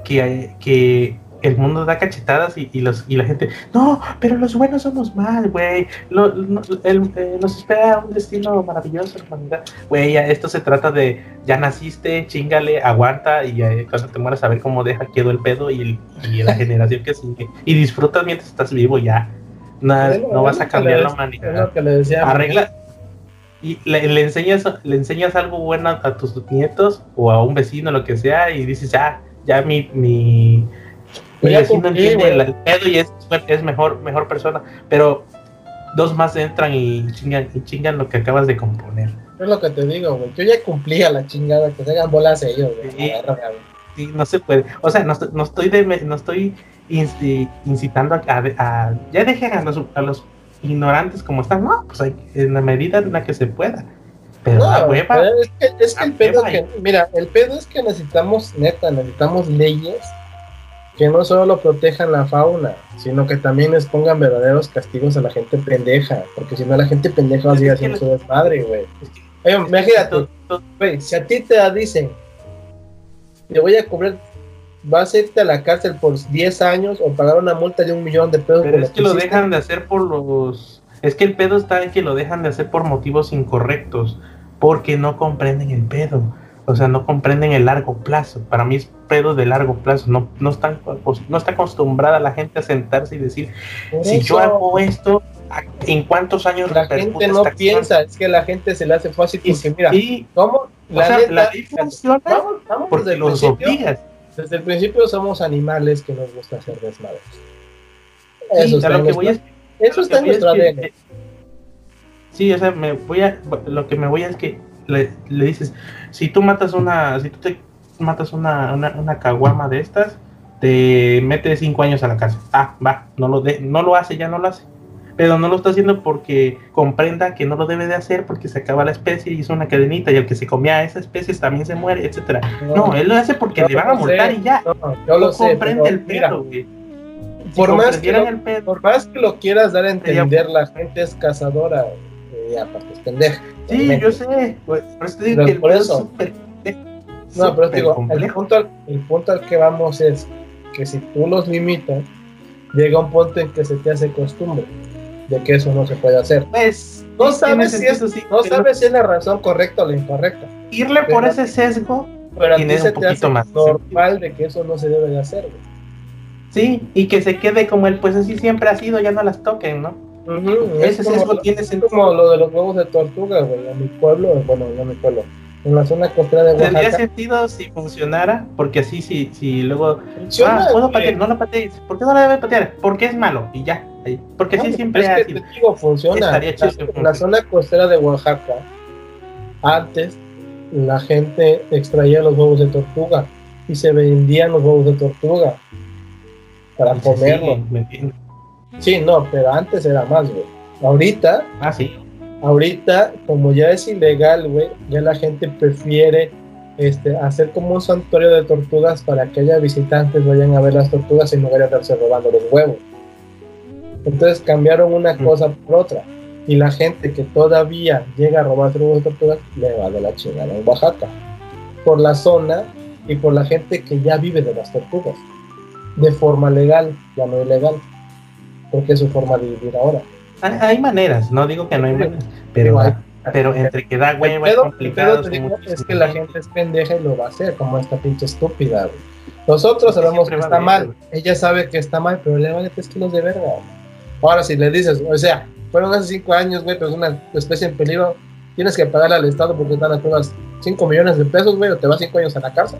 Que, que el mundo da cachetadas y, y los, y la gente, no, pero los buenos somos mal, güey. Lo- no- el- eh, nos espera un destino maravilloso, humanidad. Güey, ya esto se trata de, ya naciste, chingale, aguanta y eh, cuando te mueras a ver cómo deja quedó el pedo y, y la <laughs> generación que sigue. Y disfrutas mientras estás vivo ya. No vas a cambiar la humanidad arregla y le, le enseñas le enseñas algo bueno a, a tus nietos o a un vecino lo que sea y dices ya ya mi mi, vecino cumplí, entiende el pedo y es, es mejor mejor persona pero dos más entran y chingan y chingan lo que acabas de componer Es lo que te digo, güey. Yo ya cumplí a la chingada, que se hagan bolas ellos, güey. Sí. La. Sí, no se puede o sea no, no estoy de, no estoy incitando a, a- a- ya dejen a los a los ignorantes como están no pues hay, en la medida en la que se pueda pero la No, hueva pero es que, es que el La pedo hueva que, mira, el pedo es que necesitamos, neta, necesitamos leyes que no solo protejan la fauna, sino que también les pongan verdaderos castigos a la gente pendeja, porque si no la gente pendeja va a seguir que haciendo su desmadre, güey. Que- Oye, imagínate, güey, si a ti te dicen, te voy a cobrar, vas a irte a la cárcel por 10 años o pagar una multa de un millón de pesos. Pero por es que lo hiciste, dejan de hacer por los... Es que el pedo está en que lo dejan de hacer por motivos incorrectos, porque no comprenden el pedo. O sea, no comprenden el largo plazo. Para mí es pedo de largo plazo. No, no, están, no está acostumbrada la gente a sentarse y decir, Por si yo hago esto, ¿a- ¿en cuántos años la gente no esta acción? piensa, es que la gente se le hace fácil Y, porque, mira, y, ¿cómo? o La sea, neta, la funciona vamos, vamos porque desde los obligas. Desde el principio somos animales que nos gusta hacer desmadres. Sí, Eso a está, lo en que voy eso está en nuestro ADN. Sí, o sea, me voy a, lo que me voy es que le, le dices, si tú matas una, si tú te matas una, una, una caguama de estas, te mete cinco años a la cárcel. Ah, va, no lo de, no lo hace, ya no lo hace. Pero no lo está haciendo porque comprenda que no lo debe de hacer porque se acaba la especie y hizo una cadenita y el que se comía a esa especie también se muere, etcétera. No, él lo hace porque le van a multar y ya. no, yo lo No sé. comprende el mira, pedo, güey. Si por más que lo- el pedo, por más que lo quieras dar a entender, la gente es cazadora. Es pendeja. Sí, yo sé. pues, Por eso te digo que el por pedo es eso. súper- No, pero te digo, el punto, al, el punto al que vamos es que si tú los limitas, llega un punto en que se te hace costumbre de que eso no se puede hacer. Pues, No sabes si es- sentido, sí, No sabes si es la razón correcta o la incorrecta. irle por ese sesgo, Pero a ti se te hace más normal de que eso no se debe de hacer. güey. sí, y que se quede como él, pues así siempre ha sido, ya no las toquen, ¿no? Ujú, Ese es como, sesgo tiene es sentido. como lo de los huevos de tortuga, güey. En mi pueblo, bueno, no en mi pueblo, en la zona costera de Tendría Oaxaca. sentido si funcionara, porque así, si, si luego, funciona, ah, puedo patear, no lo patees, ¿por qué no la debe patear? Porque es malo, y ya, porque No, así siempre es ha que sido. te digo, funciona. Estaría chido La- en la zona costera de Oaxaca, antes la gente extraía los huevos de tortuga y se vendían los huevos de tortuga para Sí, comerlo. sí. Sí, no, pero antes era más, güey. Ahorita, Ah, sí, ahorita, como ya es ilegal, güey, ya la gente prefiere este, hacer como un santuario de tortugas para que haya visitantes vayan a ver las tortugas y no vayan a estarse robando los huevos. Entonces cambiaron una Mm. cosa por otra. Y la gente que todavía llega a robar huevos de tortugas le va de la chingada en Oaxaca. Por la zona y por la gente que ya vive de las tortugas. De forma legal, ya no ilegal. Porque es su forma de vivir ahora. Hay, hay maneras, no digo que no hay maneras, pero, hay- pero entre que da hueva el complicado. es que la gente es pendeja y lo va a hacer, como esta pinche estúpida. güey. Nosotros sabemos que está mal, ella sabe que está mal, pero le vale tres kilos de verga. Ahora, si le dices, o sea, fueron hace cinco años, güey, pero es una especie en peligro, tienes que pagarle al Estado porque están las pruebas 5 millones de pesos, güey, o te vas cinco años a la cárcel.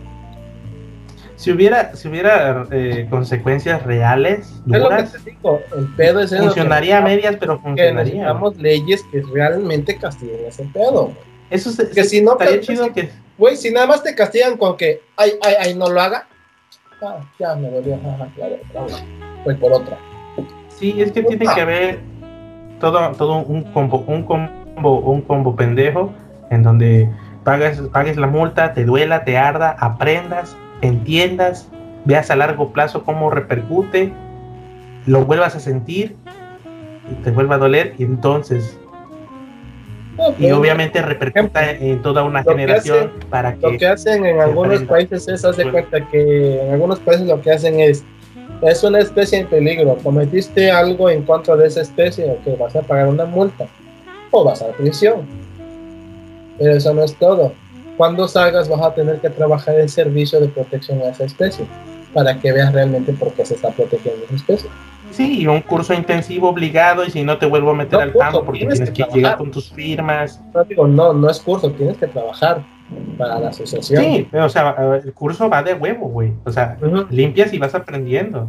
Si hubiera, si hubiera eh, consecuencias reales, Es lo que te digo, el pedo es funcionaría a que- medias, pero Que funcionaría. necesitamos leyes que realmente castiguen ese pedo. Eso se, que si no, estaría chido que Güey, si nada más te castigan con que, ay, ay, ay, no lo haga, ah, ya me dolió, ajá, claro, claro. Voy por otra. sí, es que tiene que haber todo, todo un combo, un combo, un combo pendejo en donde pagas, pagues la multa, te duela, te arda, aprendas, entiendas, veas a largo plazo cómo repercute, lo vuelvas a sentir y te vuelva a doler y entonces No, y obviamente repercuta en toda una Lo que generación para Lo que que hacen en algunos países es, haz de Bueno. cuenta que en algunos países lo que hacen es, es una especie en peligro, cometiste algo en contra de esa especie, ok, vas a pagar una multa o vas a la prisión. Pero eso no es todo. Cuando salgas vas a tener que trabajar en servicio de protección a esa especie, para que veas realmente por qué se está protegiendo esa especie. sí, un curso intensivo obligado y si no te vuelvo a meter No, al tambo porque tienes que que llegar con tus firmas. No, digo, no, no es curso, tienes que trabajar para la asociación. Sí, o sea, el curso va de huevo, güey. O sea, limpias y vas aprendiendo.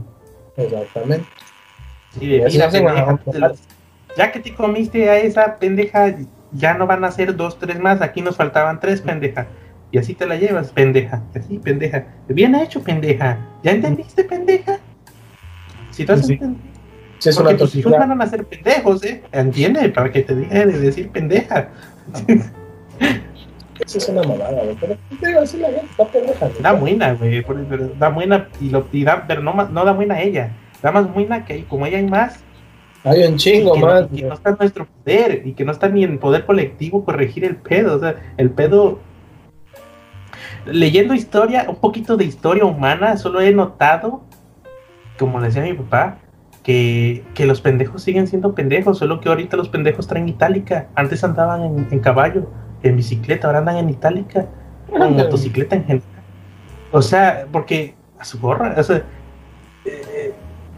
Exactamente. Sí, de, Y así "Mira, hacen pendeja, a- te lo- ya que te comiste a esa pendeja, ya no van a ser dos, tres más. Aquí nos faltaban tres, pendeja. Y así te la llevas, pendeja. Así, pendeja. Bien hecho, pendeja. ¿Ya entendiste, pendeja? Si tú has Sí. entendido. Si es Porque tus hijos van a ser pendejos, ¿eh? Entiende, para que te deje de decir pendeja. <laughs> Eso es una mamada, güey. Pero digo, así la gente está pendeja. güey. Da muina, güey. pero Da muina, y lo, y da- pero no, no da muina ella. Da más muina que como ella hay más. Hay un y chingo que, no, y que no está en nuestro poder y que no está ni en poder colectivo corregir el pedo. O sea, el pedo. Leyendo historia, un poquito de historia humana, solo he notado, como le decía mi papá, que, que los pendejos siguen siendo pendejos, solo que ahorita los pendejos traen itálica. Antes andaban en, en caballo, en bicicleta, ahora andan en itálica, o en motocicleta en general. O sea, porque a su gorra, o sea, eh,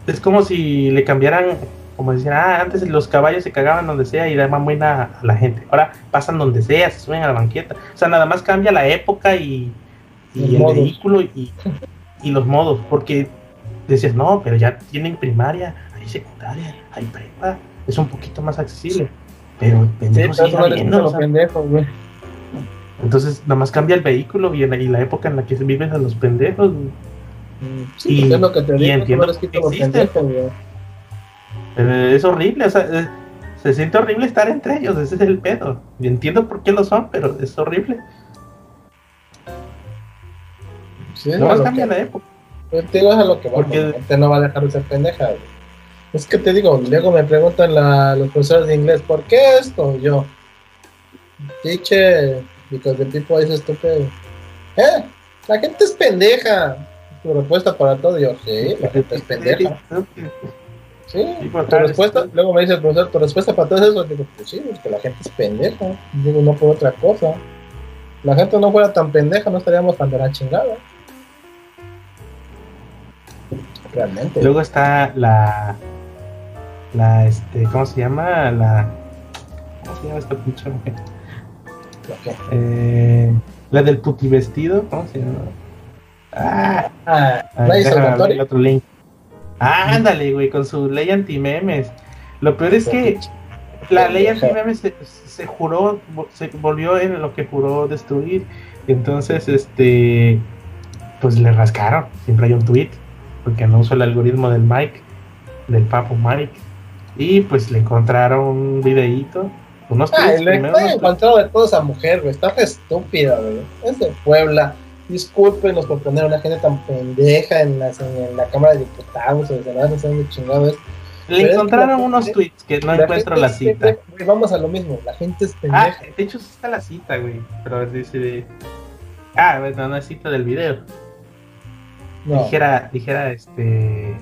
es como si le cambiaran, como decían, ah, antes los caballos se cagaban donde sea y daban buena a la gente. Ahora pasan donde sea, se suben a la banqueta. O sea, nada más cambia la época y, y el modos. vehículo y, <laughs> y los modos. Porque decías, no, pero ya tienen primaria, hay secundaria, hay prepa, es un poquito más accesible. Pero el Sí, pendejo pero gusta o sea, pendejos, güey. entonces, nada más cambia el vehículo y, la, y la época en la que viven a los pendejos. Sí, Y- pues es lo que te y digo, eso entiendo que los existe. pendejos, güey. Eh, es horrible, o sea, eh, se siente horrible estar entre ellos, ese es el pedo. Y entiendo por qué lo son, pero es horrible. Sí, a más cambia que- la época. Yo te digo es a lo que vamos, Porque- la gente no va a dejar de ser pendeja. güey. Es que te digo, luego me preguntan la- los profesores de inglés, ¿por qué esto? Yo, teacher, because the people is stupid. ¿Eh? La gente es pendeja. Tu respuesta para todo, yo, sí, la gente es pendeja. <laughs> Sí, tu respuesta, sí. luego me dice el profesor, tu respuesta para todo eso, digo, pues sí, es que la gente es pendeja. Digo, no por otra cosa. La gente no fuera tan pendeja, no estaríamos tan de la chingada. Realmente. Luego está la. La, este, ¿cómo se llama? La. ¿Cómo se llama esta pinche mujer? Ok. Eh, la del puti vestido, ¿cómo se llama? Ah, Ah, Ah, el otro link. Ah, ándale, güey, con su ley anti-memes. Lo peor es que la ley anti-memes se, se juró, se volvió en lo que juró destruir. Entonces, este, pues le rascaron. Siempre hay un tweet, porque no uso el algoritmo del Mike, del papo Mike. Y pues le encontraron un videíto Unos Ah, tweets, le primero encontrando de toda esa mujer, güey. Está estúpida, güey. Es de Puebla. Discúlpenos por poner a una gente tan pendeja en, las, en la Cámara de Diputados o de Senado, no sé dónde chingados. Le encontraron la unos gente- tweets que no La encuentro la cita. güey, Vamos a lo mismo. La gente es Ah, pendeja. de hecho sí está la cita, güey. Pero a ver, dice. Ah, bueno, no es cita del video. no. Dijera, dijera este...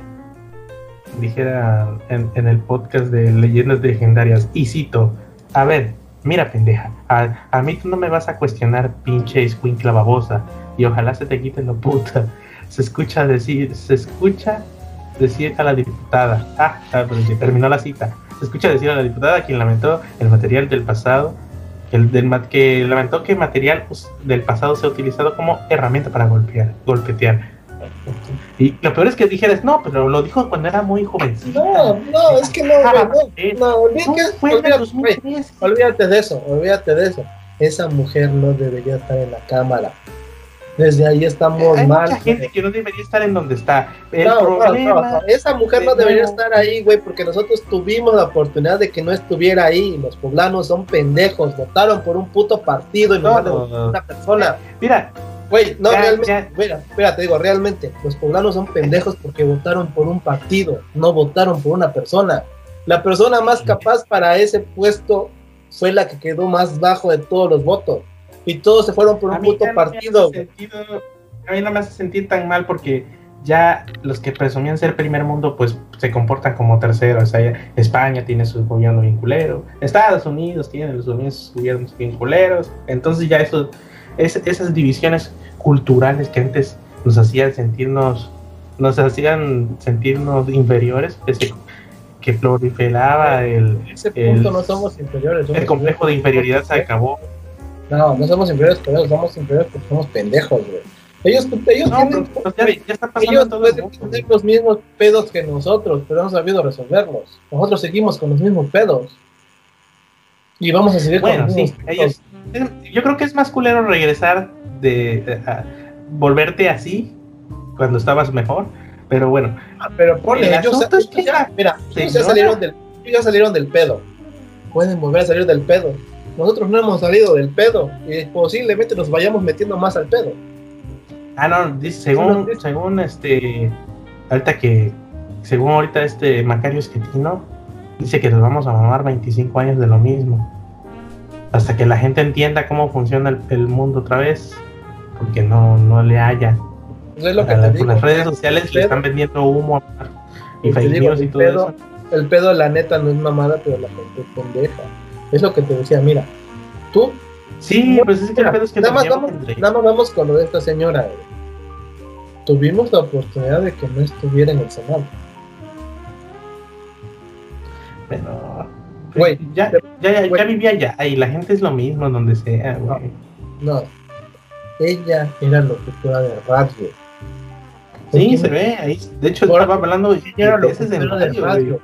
Dijera en, en el podcast de Leyendas Legendarias. Y cito, a ver, mira pendeja, a, a mí tú no me vas a cuestionar pinche escuincla babosa. Y ojalá se te quite la puta. Se escucha decir, se escucha decir a la diputada. Ah, ah, pero ya terminó la cita. Se escucha decir a la diputada quien lamentó el material del pasado, que, el del, que lamentó que material del pasado sea utilizado como herramienta para golpear, golpetear. Y lo peor es que dijeras, no, pero lo dijo cuando era muy jovencita. No, no, es que no, Ah, güey, eh, no, no, olvídate, No, fue olvídate, güey, 2013. olvídate de eso, olvídate de eso. Esa mujer no debería estar en la cámara. Desde ahí estamos Hay mal. mucha gente que no debería estar en donde está. El No, no, problema. no, no, esa mujer no de debería estar ahí, güey, porque nosotros tuvimos la oportunidad de que no estuviera ahí. Los poblanos son pendejos, votaron por un puto partido y No, de una persona. Mira, Güey, no, Ya, realmente, ya. mira, digo, realmente, los poblanos son pendejos porque votaron por un partido, no votaron por una persona. La persona más capaz para ese puesto fue la que quedó más bajo de todos los votos. Y todos se fueron por un puto no partido. sentido- a mí no me hace sentir tan mal porque ya los que presumían ser primer mundo, pues se comportan como tercero. O sea, España tiene su gobierno bien culero, Estados Unidos tiene los gobiernos bien culeros. Entonces, ya eso, es- esas divisiones culturales que antes nos hacían sentirnos, nos hacían sentirnos inferiores, ese, que proliferaba el, ese punto el- no somos inferiores. somos el complejo de inferioridad se acabó. No, no somos inferiores, pero somos inferiores porque somos pendejos, güey. Ellos, ellos No, tienen, pues, ya, ya está ellos pueden tener los mismos pedos que nosotros, pero no han sabido resolverlos. Nosotros seguimos con los mismos pedos. Y vamos a seguir Bueno, con los sí, ellos. Yo creo que es más culero regresar de, de- a volverte así cuando estabas mejor, pero bueno, Ah, Pero ponle, El ellos, asunto es que ellos ya, mira, ellos ya salieron del, ellos ya salieron del pedo. Pueden volver a salir del pedo. Nosotros no hemos salido del pedo y posiblemente nos vayamos metiendo más al pedo. ah no, dice, según, según este, ahorita que, según ahorita este Macario Esquetino, dice que nos vamos a mamar 25 años de lo mismo, hasta que la gente entienda cómo funciona el, el mundo otra vez, porque no, no le haya. Eso es lo que te digo. las redes sociales le están vendiendo humo y Y te fake digo, news y el todo pedo- eso. El pedo, la neta, no es mamada, pero la gente es pendeja. Es lo que te decía, mira, tú, Sí, pues es que el pedo es que nada, más vamos, nada más vamos con lo de esta señora. Tuvimos la oportunidad de que no estuviera en el Senado. Pero. Güey, ya, pero- ya, ya, güey. ya vivía allá y la gente es lo mismo donde sea, güey. No, ella era locutora de radio. Sí, se ve ahí. De hecho, Por- estaba hablando Ella era locutora de radio, radio.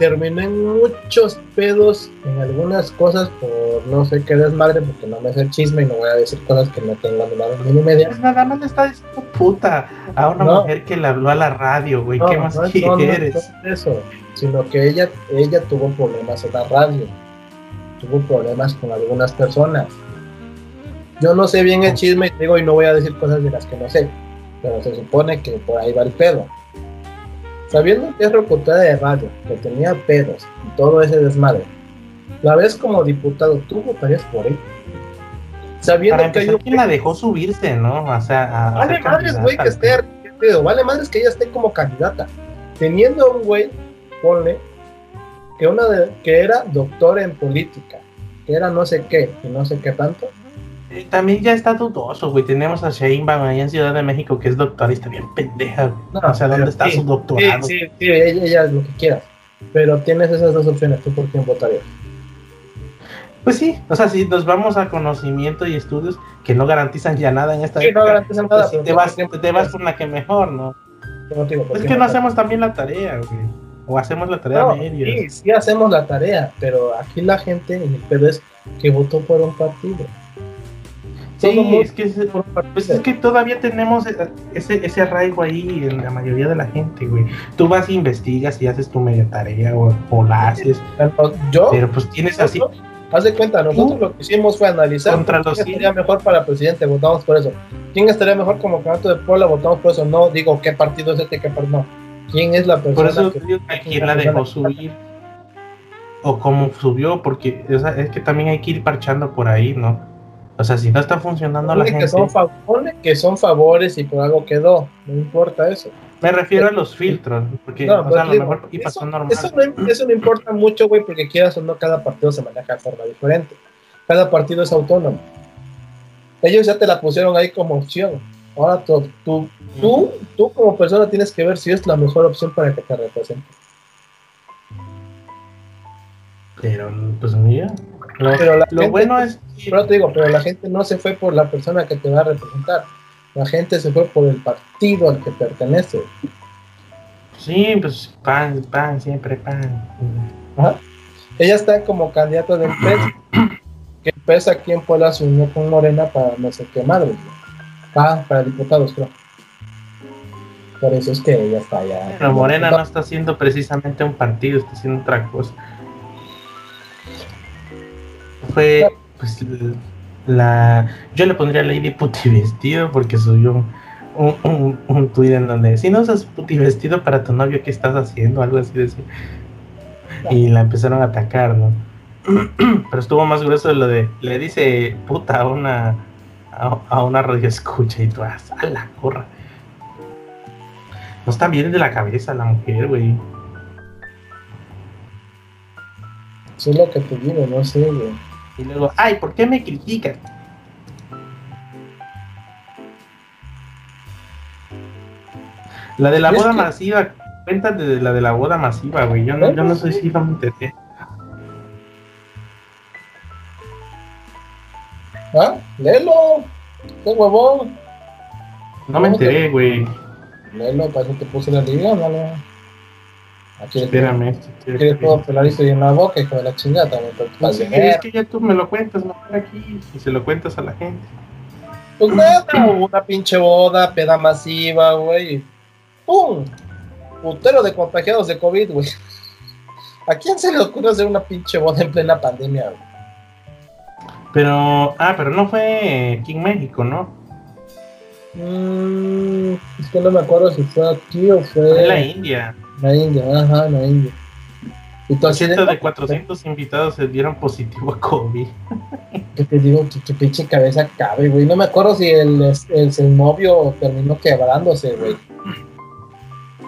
En muchos pedos en algunas cosas por no sé qué desmadre, porque no me hace el chisme y no voy a decir cosas que no tengo ni la ni media. Pues nada más le está diciendo puta a una No. mujer que le habló a la radio, güey. No, ¿Qué más no, quieres? no es eso, sino que ella, ella tuvo problemas en la radio, tuvo problemas con algunas personas. Yo no sé bien el chisme, digo, y no voy a decir cosas de las que no sé, pero se supone que por ahí va el pedo. Sabiendo que es locutora de radio, que tenía pedos y todo ese desmadre, la ves como diputado, ¿tú votarías por él? Sabiendo Para que hay un ¿quién la dejó subirse, no? O sea, a, a Vale ser madres, güey, que esté, pedo, vale madres que ella esté como candidata. Teniendo a un güey, ponle, que una de, que era doctor en política, que era no sé qué, y no sé qué tanto. Eh, También ya está dudoso, güey. Tenemos a Sheinbaum ahí en Ciudad de México que es doctora y está bien pendeja, güey. No, o sea, ¿dónde pero está sí, su doctorado? sí, sí, ella, ella es lo que quieras. Pero tienes esas dos opciones, ¿tú por quién votarías? Pues sí, o sea, si nos vamos a conocimiento y estudios que no garantizan ya nada en esta Sí, no garantizan pues nada, pero te ¿tú vas, te vas con la que mejor, ¿no? ¿por Es que no hacemos también la tarea, güey. O hacemos la tarea No, media. sí, sí hacemos la tarea, pero aquí la gente, el pedo es que votó por un partido. Sí, es que, es, pues es que todavía tenemos ese, ese arraigo ahí en la mayoría de la gente, güey. Tú vas e investigas y haces tu media tarea o, o la haces, yo, pero pues tienes así, Haz de cuenta, nosotros lo que hicimos fue analizar Contra quién estaría mejor para presidente, votamos por eso. ¿Quién estaría mejor como candidato de Puebla? Votamos por eso. No digo qué partido es este, qué partido no. ¿Quién es la persona Por eso que- digo que quién la dejó subir. O cómo subió, porque es que también hay que ir parchando por ahí, ¿no? O sea, si no está funcionando la Ponle que, gente. son fa- ponle que son favores y por algo quedó, no importa eso. Me refiero a los filtros, porque No, o pero sea, a lo digo, mejor y pasó eso, normal. eso no, eso no importa mucho, güey, porque quieras o no, cada partido se maneja de forma diferente. Cada partido es autónomo. Ellos ya te la pusieron ahí como opción. Ahora tú, tú, tú, tú como persona tienes que ver si es la mejor opción para que te represente. Pero, pues mira. Pero la lo gente- bueno es Pero te digo, pero la gente no se fue por la persona que te va a representar. La gente se fue por el partido al que pertenece. sí, pues pan, pan, siempre pan. Ajá. Ella está como candidata del PES, <clears throat> que el PES aquí en Puebla se unió con Morena para no sé qué madre. Ah, para diputados, creo. Por eso es que ella está allá. Pero Morena no está haciendo precisamente un partido, está haciendo otra cosa. Fue, pues, la. Yo le pondría Lady Puti vestido porque subió un, un, un tweet en donde, si no usas puti vestido para tu novio, ¿qué estás haciendo? Algo así decía. Y la empezaron a atacar, ¿no? <clears throat> Pero estuvo más grueso de lo de, le dice puta a una, a, a una radio escucha y tú, "Ah, a la corra. No está bien de la cabeza la mujer, güey. Eso es lo que te digo, no sé, güey. Y luego, ay, ¿por qué me critican? La de la boda que- masiva, cuéntate de la de la boda masiva, güey. Yo no, yo no sé si no me enteré. ¿Ah? Léelo. Qué huevón. No me enteré, güey. Léelo, para eso te puse la liga, no le. Aquí Espérame. Quieres que- todo peladito y en la boca, hijo de la chingada, No estás sé, bien, es que ya tú me lo cuentas mejor aquí y se lo cuentas a la gente. Pues nada, una pinche boda, peda masiva, güey. ¡Pum! Putero de contagiados de COVID, güey. ¿A quién se le ocurre hacer una pinche boda en plena pandemia, güey? Pero, ah, pero no fue aquí en México, ¿no? Mm, es que no me acuerdo si fue aquí o fue Fue en la India. La India, ajá, la India. Y tú así de, 200 de 400 invitados se dieron positivo a COVID. ¿qué te digo? Que tu pinche cabeza cabe, güey. No me acuerdo si el, el, el novio terminó quebrándose, güey.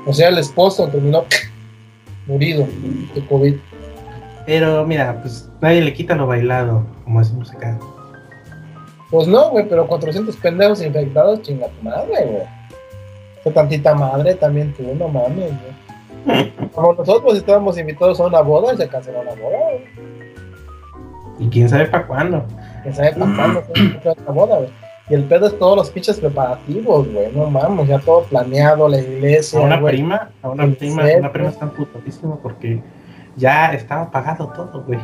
O sea, el esposo terminó murido de COVID. Pero mira, pues nadie le quita lo bailado, como decimos acá. Pues no, güey, pero 400 pendejos infectados, chinga tu madre, güey. Qué tantita madre también tú, no mames, güey. Como nosotros estábamos invitados a una boda y se canceló la boda, güey. Y quién sabe para cuándo. ¿Quién sabe para cuándo fue la boda, güey? Y el pedo es todos los pinches preparativos, güey. No mames, ya todo planeado, la iglesia, A una güey. prima, a una ¿En prima, una prima está putadísima porque ya estaba pagado todo, güey.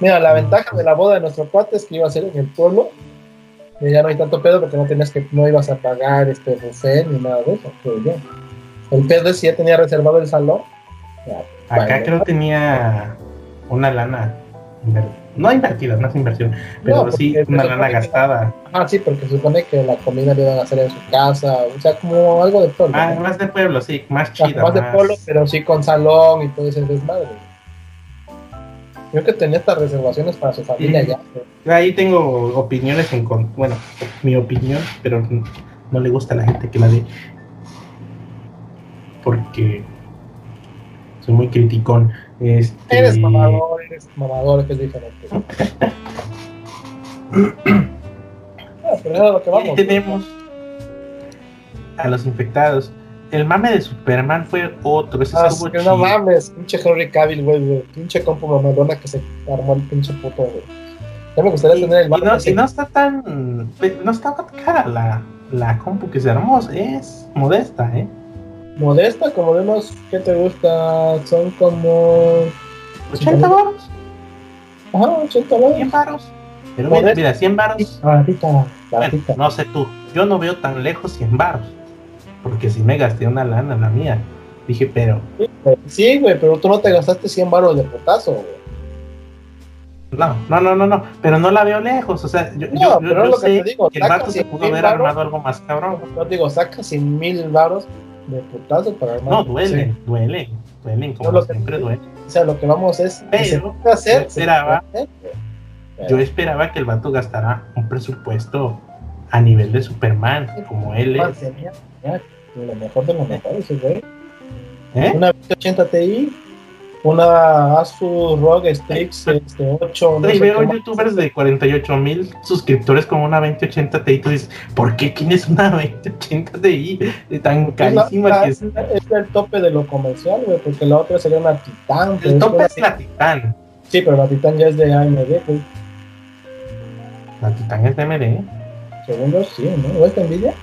Mira, la ventaja de la boda de nuestro cuate es que iba a ser en el pueblo. Ya no hay tanto pedo porque no tenías que, no ibas a pagar este buffet ni nada de eso, creo yo. El pedo es si ya tenía reservado el salón. Ya, Acá vale. creo tenía una lana, no invertida, no es inversión, pero No, sí una lana que- gastada. Ah, sí, porque se supone que la comida le iban a hacer en su casa, o sea, como algo de pueblo. Ah, ¿no? más de pueblo, sí, más O sea, chida. más de pueblo, pero sí con salón y todo ese desmadre. Yo que tenía estas reservaciones para su familia ya. Ahí tengo opiniones en con, bueno, mi opinión, pero no, no le gusta a la gente que la dé. Porque soy muy criticón. Este, Eres mamador, eres mamador, que es diferente. <coughs> Ah, pero es a lo que y ahí tenemos a los infectados. El mame de Superman fue otro. Ese Ah, estuvo que chido. no mames, pinche Henry Cavill, güey, güey, pinche compu mamadona que se armó el pinche puto, güey. Ya me gustaría Y, tener el y mame no, ese. y no está tan. No está tan cara la, la compu que se armó. Es modesta, ¿eh? modesta, como de unos, ¿qué te gusta? Son como, 80 baros, ajá, 80 dólares. 100 baros. Pero mira, Modesta. mira 100 baros. Baratita, Bueno, baratita. no sé tú, yo no veo tan lejos 100 baros, porque si me gasté una lana la mía. Dije, pero. Sí, güey, pero tú no te gastaste 100 baros de putazo, güey. No, no, no, no, no, pero no la veo lejos, o sea, yo, No, yo, pero yo lo que te digo, que el vato sacas se pudo haber armado algo más cabrón. Yo digo, saca 100 mil baros de putazo para armar. No, duele, Sí. duele, duelen, como lo que- siempre duele. O sea, lo que vamos es. se Pero, puede hacer, yo se esperaba- puede hacer, Yo esperaba que el vato gastara un presupuesto a nivel de Superman, como él es. tenía- lo mejor de lo mejor, ese güey. ¿Eh? Una 2080 Ti, una Asus ROG Strix este, 8. no Y veo youtubers de 48 mil suscriptores con una 2080 Ti. Tú dices, ¿por qué tienes una 2080 Ti tan la- carísima la- que es? es el tope de lo comercial, güey, porque la otra sería una Titan. El tope es la Titan. Sí, pero la Titan ya es de AMD, güey. La Titan es de AMD. Según yo, sí, ¿no? ¿O es de Nvidia?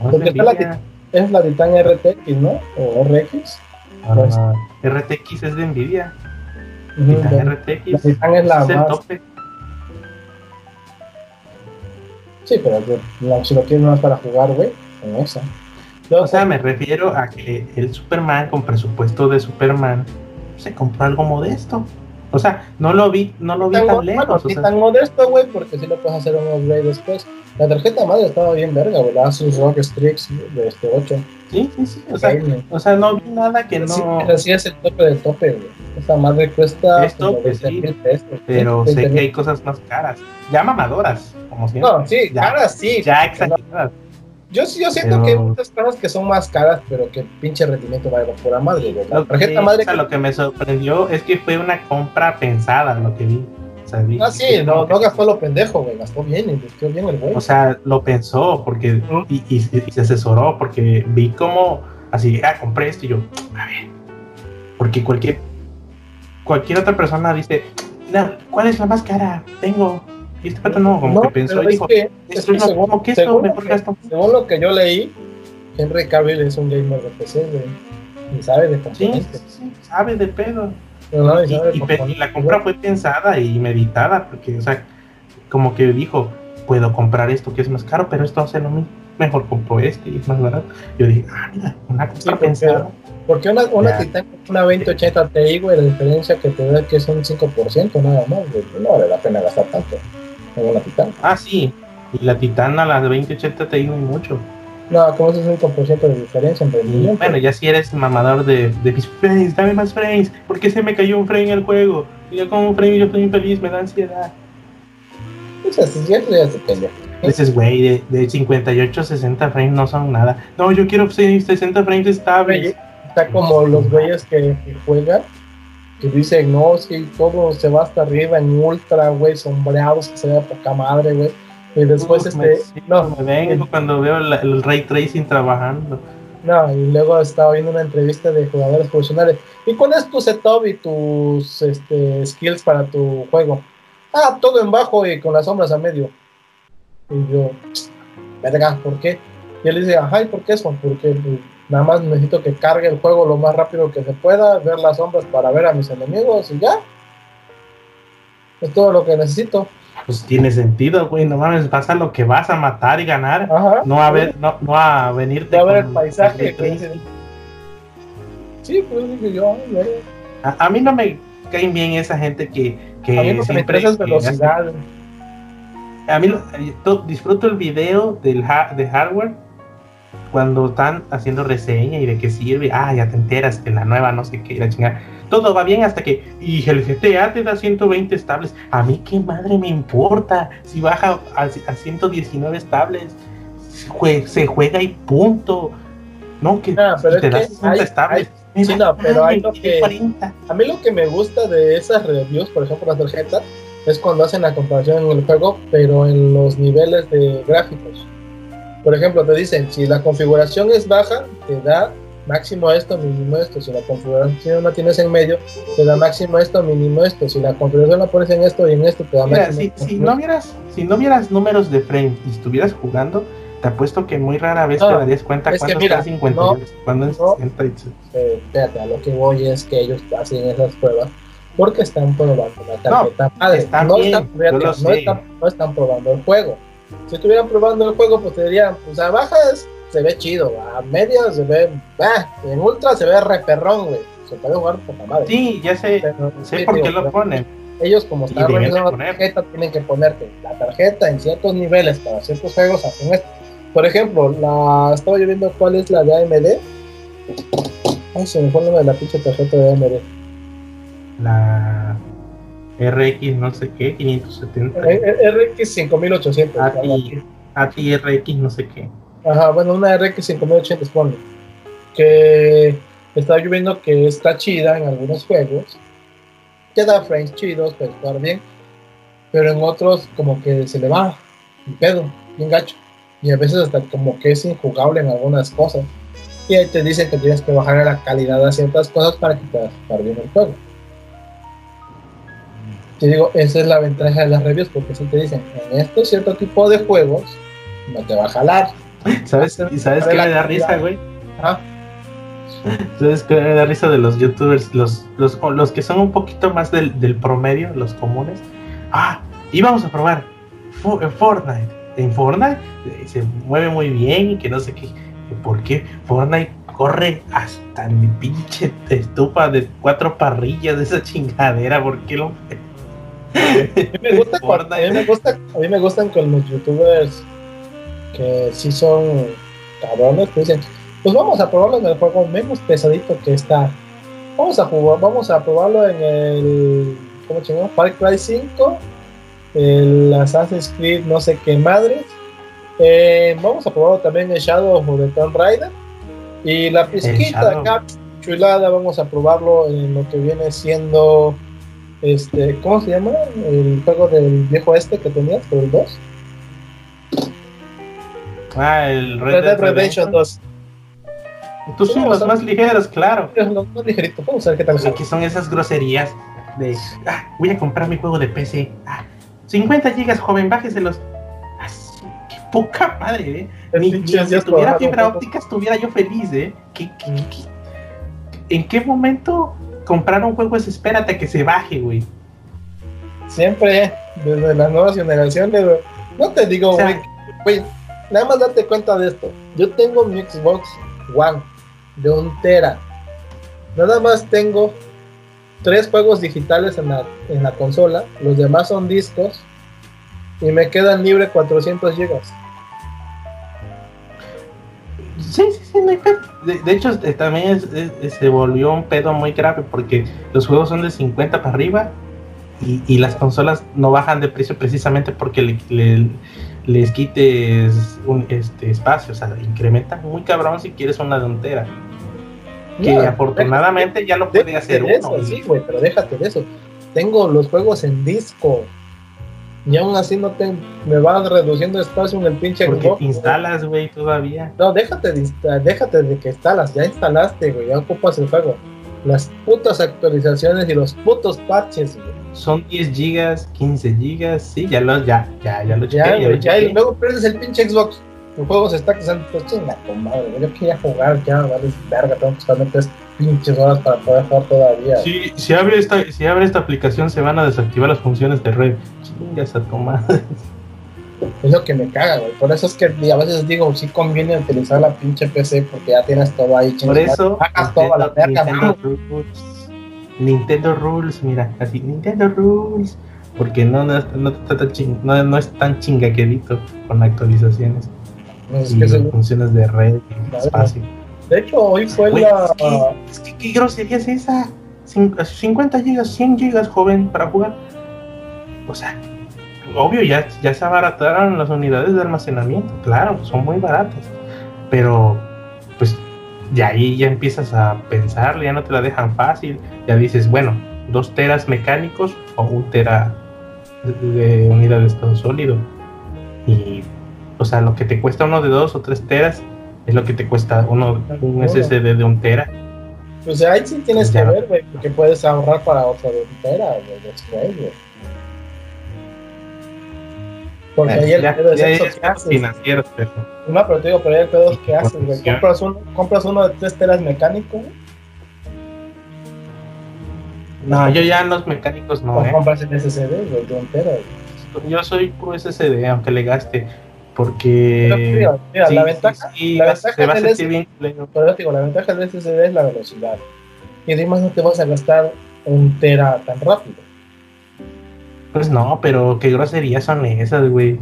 No es Porque está la. Es la Titan RTX, ¿no? O RX. Ah, pues. RTX es de Nvidia. Titan RTX. La Titan es la es el más. tope. Sí, pero la- si lo quieres más para jugar, güey, con esa. O sea, me refiero a que el Superman con presupuesto de Superman se compró algo modesto. O sea, no lo vi, no lo vi tan, tan bueno, lejos. o ni sea, tan modesto, güey, porque sí lo puedes hacer un upgrade después. La tarjeta madre estaba bien verga, güey. La Asus ROG Strix de este 8. sí, sí, sí. O sea, o sea, no vi nada que Sí, no. pero sí es el tope de tope, güey. Esa madre cuesta Es tope, 20 sí. pesos. Pero sé 20 que hay cosas más caras. Ya mamadoras, como siempre. No, sí, Ya. caras sí. Ya porque no- exageradas. Yo, yo siento Pero- que hay muchas cosas que son más caras, pero que pinche rendimiento vale por la madre, güey. La que, tarjeta madre. o sea, lo que me sorprendió es que fue una compra pensada, lo que vi. O sea, vi- Ah, sí, no, que- no gastó lo pendejo, güey. Gastó bien, invirtió bien el güey. O sea, lo pensó porque y, y- y se asesoró porque vi como así, ah, compré esto y yo, a ver, porque cualquier cualquier otra persona dice, no, ¿cuál es la más cara? Tengo. Y este pato no, como No, que pensó y es dijo, que- es que según- como que según mejor que-. Según lo que yo leí, Henry Cavill es un gamer de PC, güey. Y sabe de Sí, componentes. sí, sabe de pedo. No, y la compra fue pensada y meditada porque, o sea, como que dijo, puedo comprar esto que es más caro, pero esto hace lo mismo. Mejor compro este y es más barato. Yo dije, ah, mira, una compra Sí, pensada. Porque una, una. Titan una 2080 Ti, güey, la diferencia que te da es que es un 5% nada más, güey. No vale la pena gastar tanto en una Titan. Ah, sí. Y la Titana, la de 2080 te iba mucho. No, como ese 5% de diferencia en rendimiento. bueno, ya si eres mamador de, de mis frames, dame más frames. ¿Por qué se me cayó un frame en el juego? Y yo con un frame yo estoy infeliz, me da ansiedad. Sea, si ya se peleó. Dices, güey, de, de 58 60 frames no son nada. No, yo quiero 60 frames estables. Está como los güeyes que, que juegan, que dicen, no, si todo se va hasta arriba en ultra, güey, sombreados, que se vea poca madre, güey. Y después, Uf, me, este, no, me vengo cuando veo la- el ray tracing trabajando. No, y luego estaba viendo una entrevista de jugadores profesionales. ¿Y cuál es tu setup y tus este, skills para tu juego? Ah, todo en bajo y con las sombras a medio. Y yo, verga, ¿por qué? Y él dice, ajá, ¿y por qué eso? Porque pues, nada más necesito que cargue el juego lo más rápido que se pueda, ver las sombras para ver a mis enemigos y ya. Es todo lo que necesito. Pues tiene sentido, güey. No mames, vas a lo que vas a matar y ganar. Ajá. No a ver, no, no a venirte. A ver el paisaje. tracing. Sí, pues dije yo. A, a mí no me caen bien esa gente que, que A mí que me siempre- que velocidad. a mí eh, to- disfruto el video del ha- de hardware cuando están haciendo reseña y de qué sirve. Ah, ya te enteras que la nueva no sé qué, la chingada. Todo va bien hasta que. Y el GTA te da 120 estables. A mí qué madre me importa si baja a, a 119 estables. Se jue- se juega y punto. No, que Ah, pero te es da que 60 hay- estables. Sí, no, pero hay lo que- 40. A mí lo que me gusta de esas reviews, por ejemplo, las tarjetas, es cuando hacen la comparación en el juego, pero en los niveles de gráficos. Por ejemplo, te dicen, si la configuración es baja, te da máximo esto, mínimo esto. Si la configuración la tienes en medio, te da máximo esto, mínimo esto. Si la configuración la pones en esto y en esto, te da Mira, máximo si, esto. si no vieras, si no vieras números de frame y estuvieras jugando, te apuesto que muy rara vez te darías cuenta es que cuándo mira, está en 50 no, cuándo en no. 60 y- Eh, espérate, a lo que voy es que ellos hacen esas pruebas porque están probando la tarjeta madre. está no, bien, están, fíjate, yo lo no, sé. están, no están probando el juego. Si estuvieran probando el juego, pues te dirían, pues a bajas se ve chido, a media se ve, bah, en ultra se ve re perrón, güey. Se puede jugar por madre. Sí, ya sé, Pero, sé sí, por qué lo ponen. ellos como están realizando la tarjeta tienen que ponerte la tarjeta en ciertos niveles para ciertos juegos hacen esto. por ejemplo la estaba yo viendo cuál es la de AMD ay se me fue el nombre de la pinche tarjeta de AMD La RX no sé qué, 570. Eh, eh, RX 5800 ATI, ATI RX no sé qué. ajá bueno una RX 5800 ponle que estaba yo viendo que está chida en algunos juegos te da frames chidos puedes jugar bien pero en otros como que se le va el pedo, bien gacho. Y a veces hasta como que es injugable en algunas cosas. Y ahí te dicen que tienes que bajar la calidad a ciertas cosas para que puedas jugar bien el juego. Te digo, esa es la ventaja de las reviews porque si te dicen, en este cierto tipo de juegos no te va a jalar. ¿Sabes? ¿Y sabes qué me da risa, güey? Ajá. ¿Sabes qué me da risa de los youtubers? Los, los, los que son un poquito más del, del promedio, los comunes. Ah, y vamos a probar eh, Fortnite. En Fortnite eh, se mueve muy bien y que no sé qué. ¿Por qué Fortnite corre hasta mi pinche estufa de cuatro parrillas de esa chingadera? ¿Por qué lo.? A mí me gusta a mí me gusta, a mí me gustan con los youtubers que sí son cabrones, que dicen, pues vamos a probarlo en el juego menos pesadito que está. Vamos a jugar, vamos a probarlo en el ¿cómo chingamos? Far Cry 5, el Assassin's Creed no sé qué madres. Eh, vamos a probarlo también en Shadow of the Tomb Raider. Y la pizquita acá, chulada, vamos a probarlo en lo que viene siendo este, ¿cómo se llama? El juego del viejo este que tenías, pero el 2. Ah, el Red Dead Redemption 2. Tú son los más ligeros, claro. <laughs> Es lo más ligerito, vamos a ver qué tal sale. Aquí son esas groserías de ah, voy a comprar mi juego de PC. Ah, 50 gigas, joven, bájeselos. Ah, sí, qué poca madre, eh. Ni, ni si tuviera fibra óptica estuviera yo feliz, eh. ¿Qué, qué- qué- ¿En qué momento comprar un juego es espérate a que se baje, güey? Siempre, desde las nuevas generaciones, güey. No te digo, O sea, güey, güey, nada más date cuenta de esto. Yo tengo mi Xbox One de un tera. Nada más tengo tres juegos digitales en la, en la consola. Los demás son discos. Y me quedan libre 400 gigas. Sí, sí, sí, no hay pedo. De, de hecho, eh, también es- es- se volvió un pedo muy grave porque los juegos son de 50 para arriba y, y las consolas no bajan de precio precisamente porque le- le- les quites un este espacio, o sea, incrementan muy cabrón si quieres una dontera. Que No, afortunadamente ya lo puede hacer uno. eso, y- sí, güey, pero déjate de eso. Tengo los juegos en disco. Y aún así no te, me va reduciendo espacio en el pinche porque Xbox, te instalas, güey, todavía. No, déjate de, déjate de que instalas. Ya instalaste, güey. Ya ocupas el juego. Las putas actualizaciones y los putos parches, güey. Son 10 gigas, 15 gigas, sí, ya lo, ya, ya, ya lo Ya, chequé, ya güey, lo ya, y luego pierdes el pinche Xbox. El juego se está casando. Pues chinga tu madre. Yo quería jugar, ya, vale, verga. Tengo que estarme tres pinches horas para poder jugar todavía. Si, si, abre esta, si abre esta aplicación se van a desactivar las funciones de red. Chingas a tomar. Es lo que me caga, güey. Por eso es que a veces digo, sí conviene utilizar la pinche PC porque ya tienes todo ahí. Por chingas, eso a la verga, Nintendo. Rules. Nintendo Rules, mira, así, Nintendo Rules. Porque no, no, no, no es tan chingaquedito con actualizaciones Es y que se- funciones de red y Claro. espacio. de hecho, hoy fue la. es, que, es que qué grosería es esa. Cin- 50 gigas, 100 gigas, joven, para jugar. O sea, obvio, ya, ya se abarataron las unidades de almacenamiento. Claro, son muy baratas. Pero, pues, de ahí ya empiezas a pensar, ya no te la dejan fácil. Ya dices, bueno, dos teras mecánicos o un tera de, de unidad de estado sólido. Y, o sea, lo que te cuesta uno de dos o tres teras es lo que te cuesta uno un SSD de un tera. Sea, ahí sí tienes Ya. que ver, güey, porque puedes ahorrar para otra entera, güey, después, güey. Porque ahí el pedo es eso es que haces. financiero, pero No, pero te digo, pero ahí el pedo es que haces, güey. Compras uno, compras uno de tres teras mecánico, güey, no, yo ya en los mecánicos no, ¿eh? compras el SSD, güey, de un tera, güey. Yo soy puro SSD, aunque le gaste. Porque Pero, mira, sí, la ventaja, sí, la ventaja a del sentir S- bien culero. pero yo digo, la ventaja del SSD es la velocidad. Y además no te vas a gastar un tera tan rápido. Pues no, pero qué groserías son esas, güey.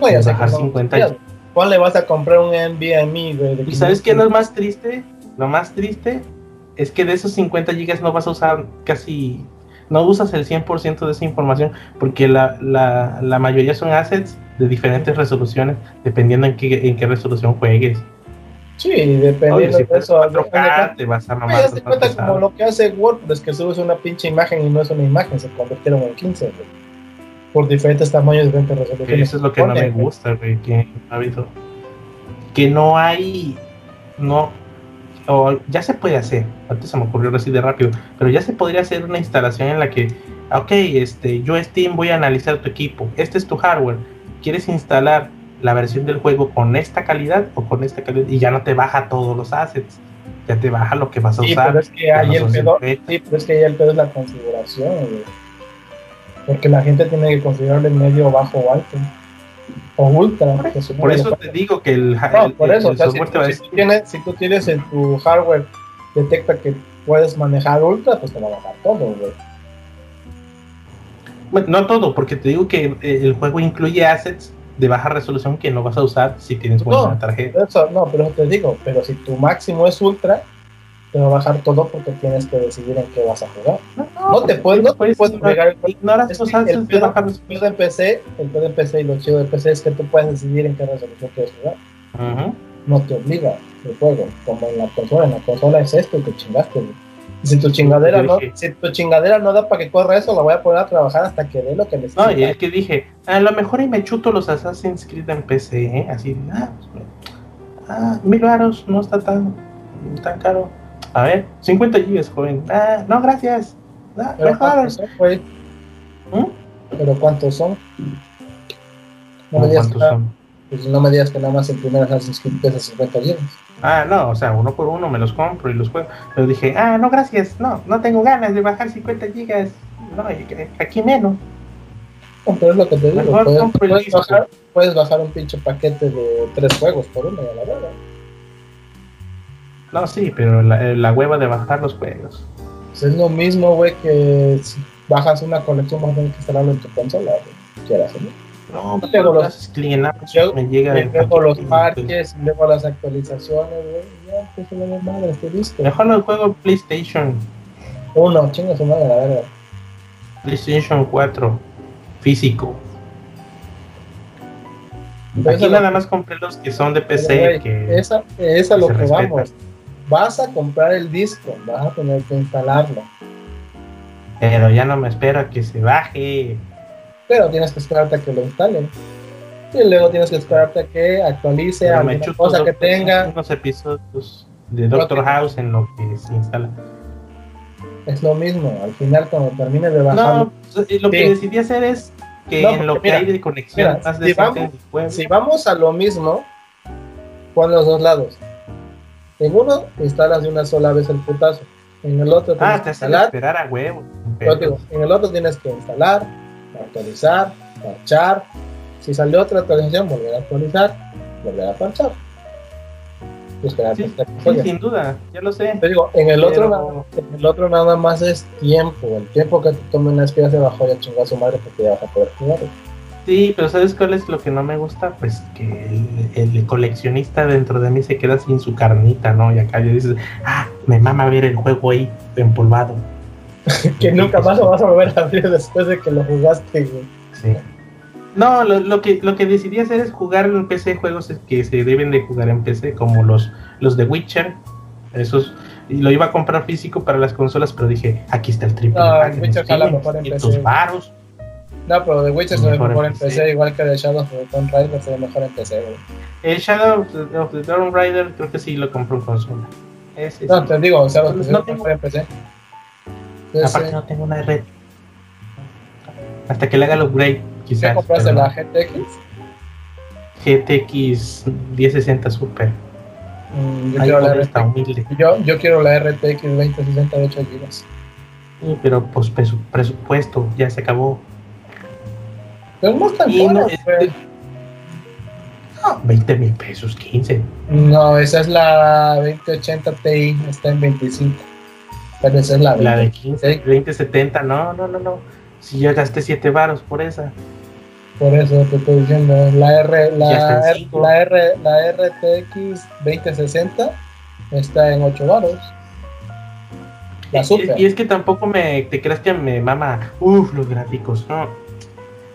No, ya sé Bajar que son 50 tonterías. ¿Cuál le vas a comprar un NVMe, güey? ¿Y sabes qué es 500? lo más triste? Lo más triste es que de esos 50 gigas no vas a usar casi, no usas el 100% de esa información porque la, la, la mayoría son assets de diferentes resoluciones dependiendo en qué, en qué resolución juegues. Sí, dependiendo Oye, si de eso. 4K, te vas a mamar. de más cuenta como lo que hace WordPress, que subes una pinche imagen y no es una imagen, se convirtieron en 15, güey. Por diferentes tamaños, diferentes resoluciones. Eso es lo que no me gusta, güey, que ha habido. Que no hay, no, o ya se puede hacer, antes se me ocurrió así de rápido, pero ya se podría hacer una instalación en la que, ok, este, yo Steam voy a analizar tu equipo, este es tu hardware, ¿quieres instalar la versión del juego con esta calidad o con esta calidad? Y ya no te baja todos los assets, ya te baja lo que vas a Sí, usar. pero es que ahí no el pedo, 50. sí, pero es que ahí el pedo es la configuración, güey. Porque la gente tiene que configurarle medio, bajo o alto. O ultra. Por eso, por te digo que el, No, el- por el- eso, el o sea, si, tú tienes, si tú tienes en tu hardware, detecta que puedes manejar ultra, pues te va a bajar todo, güey. Bueno, no todo, porque te digo que eh, el juego incluye assets de baja resolución que no vas a usar si tienes buena No. tarjeta. Eso, no, pero eso te digo, pero si tu máximo es ultra, te va a bajar todo porque tienes que decidir en qué vas a jugar. No te puedes, no te puedes obligar el ignoras Es los que el assets de baja resolución. en PC, el pedo PC y lo chido de PC es que tú puedes decidir en qué resolución quieres jugar. Ujú. No te obliga el juego, como en la consola. En la consola es esto y te chingaste, güey. Si tu chingadera no, dije- si tu chingadera no da para que corra eso, la voy a poner a trabajar hasta que dé lo que necesita. No, y es que dije, a lo mejor y me chuto los Assassin's Creed en PC, ¿eh? Así, ah, pues, ah, mil varos, no está tan, tan caro. A ver, 50 gigas, joven. Ah, no, gracias. Ah, Pero mejor. ¿cuántos son, güey? ¿Mm? Pero ¿cuántos son? No me, ¿Cómo digas que, cuántos son? Pues no me digas que nada más el primer Assassin's Creed pesa 50 gigas. Ah, no, o sea, uno por uno me los compro y los juego. Pero dije, ah, no, gracias, no, no tengo ganas de bajar 50 gigas. No, que- aquí menos. No, pero es lo que te digo. Mejor Puedes, bajar, puedes bajar un pinche paquete de tres juegos por uno a la verga. No, sí, pero la, eh, la hueva de bajar los juegos. Pues es lo mismo, güey, que si bajas una colección vas a tener que instalarlo en tu consola, güey. Quieras, ¿no? No, Luego pero los- Luego- me llega el luego los parches, luego las actualizaciones, güey. Ya, se lo madre, este disco. Mejor lo juego PlayStation, Uno, chinga su madre, la verga. PlayStation 4, físico. Aquí nada lo- más compré los que son de PC, güey, que Esa, esa es lo que vamos. Vas a comprar el disco, vas a tener que instalarlo. pero ya no me espero a que se baje. Pero tienes que esperarte a que lo instalen. Y luego tienes que esperarte a que actualice Pero alguna cosa que tenga. unos episodios de Doctor. House en lo que se instala. Es lo mismo. Al final, cuando termine de bajar, No, pues, eh, lo que Sí. decidí hacer es que No, en lo que hay de conexión mira, más si vamos- si vamos a lo mismo, pon los dos lados. En uno instalas de una sola vez el putazo. En el otro tienes Ah, que te hacen instalar. esperar a huevo. En el otro tienes que instalar, actualizar, parchar. Si salió otra actualización, volver a actualizar, volver a parchar. Esperar Sí, Sí, sin duda, ya lo sé. Te digo, en el, otro nada, en el otro nada más es tiempo. El tiempo que te tome una espía se bajó ya chingó a su madre porque ya vas a poder jugar. Sí, pero ¿sabes cuál es lo que no me gusta? Pues que el, el coleccionista dentro de mí se queda sin su carnita, ¿no? Y acá ya dices, ah, me mama ver el juego ahí empolvado. <laughs> que nunca más lo vas a volver a abrir después de que lo jugaste, güey. Sí. No, lo, lo que lo que decidí hacer es jugar en PC juegos que se deben de jugar en PC, como los, los de Witcher. Esos, y lo iba a comprar físico para las consolas, pero dije, aquí está el triple. No, el Witcher jala mejor en 500 PC. varos. No, pero The Witcher se ve Mejor mejor en PC. PC, igual que The Shadow of the Tomb Raider se ve mejor en PC, güey. El Shadow of the, Tomb Raider creo que sí lo compró en consola. Ese No, sí. te digo, o sea, Pues que no tengo- en PC. Entonces, Aparte no tengo una red. Hasta que le haga el upgrade, ¿qué quizás. compraste pero la no. GTX? GTX 1060 Super. Mm, yo, Ahí quiero la está humilde. Yo, yo quiero la RTX 2060 de 8 GB. Sí, pero pues presu- presupuesto ya se acabó. Pero no es tan Y no, cara, este- güey. 20 mil pesos, 15. No, esa es la 2080 Ti, está en 25. Pero esa es la, La de 15, 2070, no, no, no, no. Si yo gasté 7 varos por esa. Por eso te estoy diciendo, la R, la, R- la, R, la RTX 2060 está en 8 varos. La super. Y es que tampoco me te creas que me mama, uff, los gráficos, no.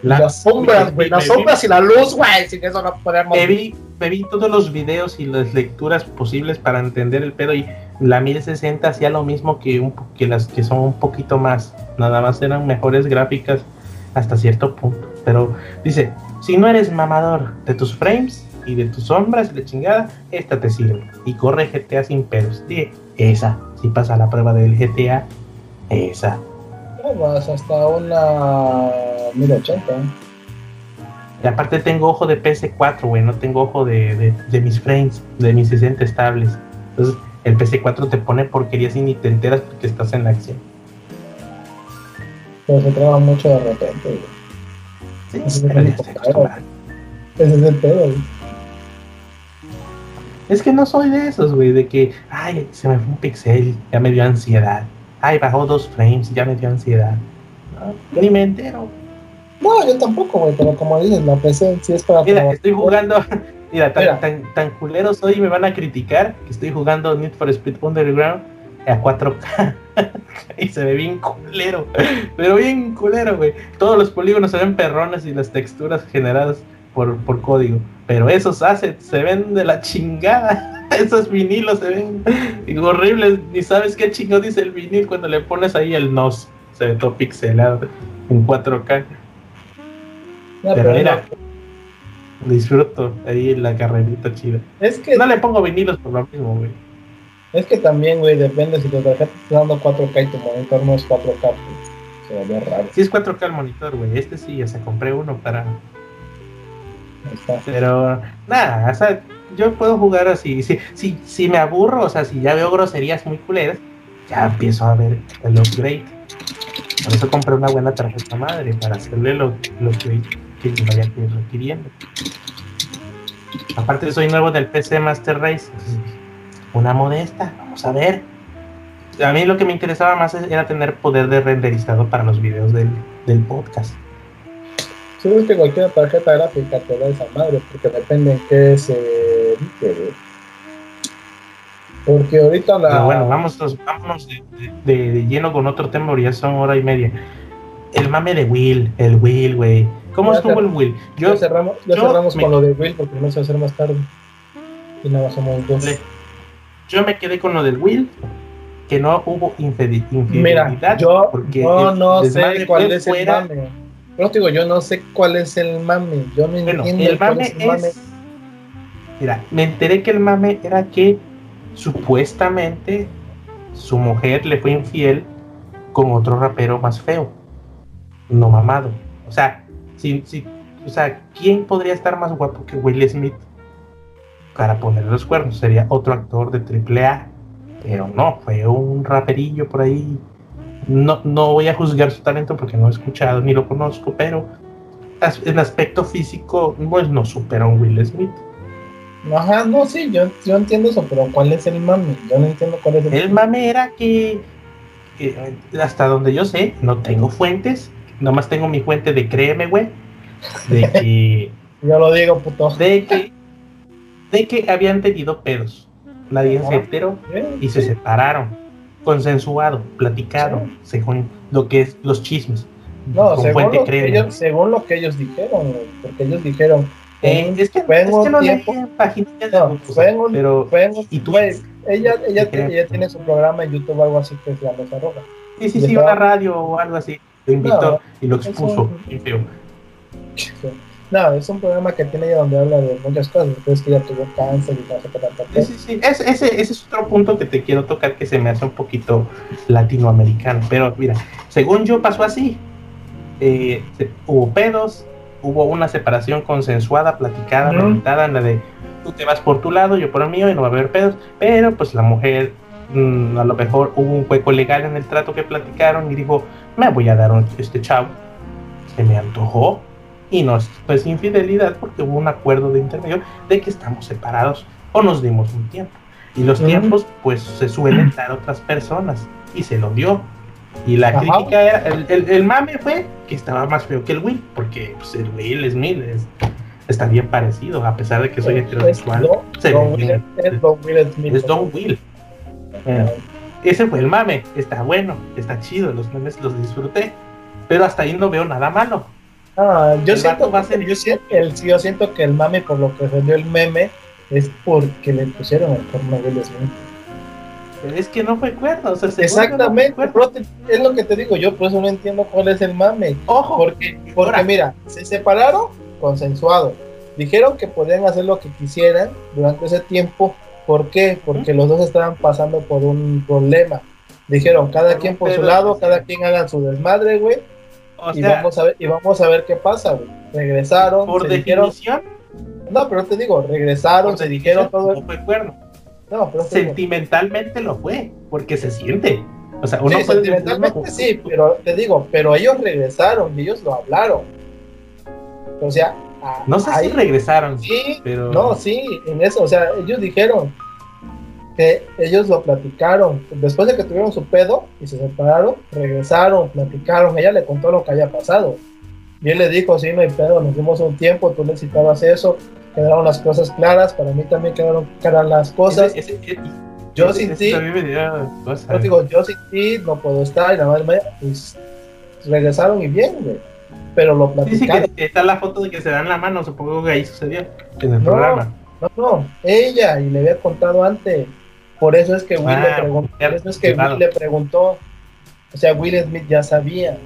La- las sombras, güey, las sombras y la luz, güey, sin eso no podemos. Me vi, me vi todos los videos y las lecturas posibles para entender el pedo y la 1060 hacía lo mismo que, un, que las que son un poquito más, nada más eran mejores gráficas hasta cierto punto. Pero dice, si no eres mamador de tus frames y de tus sombras y la chingada, esta te sirve. Y corre GTA sin pedos. Dije, esa, si pasa la prueba del GTA, esa. Vas hasta una 1080. Y aparte tengo ojo de PS4, güey, no tengo ojo de, de, de mis frames, de mis 60 estables. Entonces, el PS4 te pone porquerías y ni te enteras porque estás en la acción. Pero se traba mucho de repente, güey. Sí, Eso es acostumbrado. Ese es el pedo, güey. Es que no soy de esos, güey, de que, ay, se me fue un pixel, ya me dio ansiedad. Ay, bajó dos frames, ya me dio ansiedad. No, ni me entero. No, yo tampoco, güey, pero como dices, la PC sí es para Mira, estoy jugando. Mira, tan, Mira. tan, tan culero soy y me van a criticar que estoy jugando Need for Speed Underground a 4K. <laughs> y se ve bien culero. Pero bien culero, güey. Todos los polígonos se ven perrones y las texturas generadas por, por código. Pero esos assets se ven de la chingada. <laughs> Esos vinilos se ven horribles. Ni sabes qué chingo dice el vinil cuando le pones ahí el NOS. Se ve todo pixelado en 4K. No, Pero pero mira, no, disfruto ahí la carrerita chida. es que, No le pongo vinilos por lo mismo, güey. es que también, güey, depende si tu tarjeta está dando 4K y tu monitor no es 4K, pues, se ve raro. Si es 4K el monitor, güey. Este sí, ya se compré uno para. Está. Pero nada, o sea, yo puedo jugar así. Si, si, si me aburro, o sea, si ya veo groserías muy culeras, ya empiezo a ver el upgrade. Por eso compré una buena tarjeta madre, para hacerle lo, lo que, que yo vaya requiriendo. Aparte, soy nuevo del PC Master Race. Una modesta, vamos a ver. A mí lo que me interesaba más era tener poder de renderizado para los videos del, del podcast. Es que cualquier tarjeta gráfica te da esa madre, porque depende en qué se. Porque ahorita la. Pero bueno, vamos, vámonos de, de- de lleno con otro tema, porque ya son hora y media. El mame de Will, el Will, güey. ¿Cómo estuvo el Will? Ya Yo, cerramos, ya yo cerramos me- con lo de Will porque no se va a hacer más tarde. Y nada más somos dos. yo me quedé con lo del Will, que no hubo infidi- Mira, infidelidad. yo porque no, no sé cuál es el mame. Te digo, yo no sé cuál es el mame. Yo no Bueno, entiendo el mame es el mame. es. Mira, me enteré que el mame era que supuestamente su mujer le fue infiel con otro rapero más feo, no mamado. O sea, si, si, o sea, ¿quién podría estar más guapo que Will Smith para poner los cuernos? Sería otro actor de triple A, pero no, fue un raperillo por ahí. No, no voy a juzgar su talento porque no he escuchado ni lo conozco, pero en aspecto físico, pues no supera a Will Smith. Ajá, no, sí, yo, yo entiendo eso, pero ¿cuál es el mame? Yo no entiendo cuál es el, El mame era que, que, hasta donde yo sé, no tengo fuentes, nomás tengo mi fuente de créeme, güey, de que, <laughs> Yo lo digo, puto. de que, de que habían tenido pedos. Nadie se enteró y se separaron, consensuado, platicado, según lo que es los chismes. No, con según fuente lo, que créeme. ellos, según lo que ellos dijeron, güey, porque ellos dijeron, Eh, es que, fue es en un que no tiempo- leí paginillas de No, grupos, fue en un- pero fue en un- ¿Y tú? ella, ella, ella tiene su programa en YouTube o algo así que es La Mesa Roja. sí, sí, sí, una radio o algo así, lo invitó No, y lo expuso, eso- feo. No, es un programa que tiene ella donde habla de muchas cosas, entonces que ella tuvo cáncer y qué tanta Sí, sí, sí. Es- ese, ese es otro punto que te quiero tocar que se me hace un poquito latinoamericano. Pero mira, según yo pasó así. Eh, hubo pedos, hubo una separación consensuada, platicada, Ujú. meditada, en la de tú te vas por tu lado, yo por el mío y no va a haber pedos. Pero pues la mujer, mm, a lo mejor hubo un hueco legal en el trato que platicaron y dijo, me voy a dar un, este chavo. Se me antojó. y no es pues infidelidad porque hubo un acuerdo de intermedio de que estamos separados o nos dimos un tiempo. Y los tiempos pues se suelen dar a otras personas y se lo dio. Y la crítica era, el, el, mame fue que estaba más feo que el Will, porque pues, el Will Smith es, está bien parecido, a pesar de que soy heterosexual. Es Don, Will, Smith. Es Don Will. Ese fue el mame, está bueno, está chido, los memes los disfruté, pero hasta ahí no veo nada malo. Ah, yo, siento, va a ser... yo, siento, el, yo siento que el mame, por lo que salió el meme, es porque le pusieron el porno a Will Smith. Pero es que no fue cuerno, o sea, Exactamente, es lo que te digo, yo por eso no entiendo cuál es el mame. Ojo, porque, porque mira, se separaron consensuado. Dijeron que podían hacer lo que quisieran durante ese tiempo. ¿Por qué? Porque los dos estaban pasando por un problema. Dijeron, cada quien por su lado, cada quien haga su desmadre, güey. y, vamos a ver, y vamos a ver qué pasa, güey. Regresaron. Por definición. no, pero te digo, regresaron, se dijeron todo. No fue cuerno. No, pero Sentimentalmente lo fue, porque se siente. O sea, uno sí, sentimentalmente sí, pero te digo, pero ellos regresaron y ellos lo hablaron. O sea, no sé si regresaron. Sí, pero... no, sí, en eso, o sea, ellos dijeron que ellos lo platicaron. Después de que tuvieron su pedo y se separaron, regresaron, platicaron. Ella le contó lo que haya pasado. Y él le dijo, sí, no hay pedo, nos dimos un tiempo, tú necesitabas eso, quedaron las cosas claras, para mí también quedaron claras las cosas. yo sin ti, yo digo, yo sin ti no puedo estar, y nada más me, pues, regresaron y bien, güey pero lo platicaron. Sí, sí, está la foto de que se dan la mano, supongo que ahí sucedió en el programa. No, no, ella, y le había contado antes. Por eso es que Will le ah, preguntó, por eso es que Will le preguntó. O sea, Will Smith ya sabía.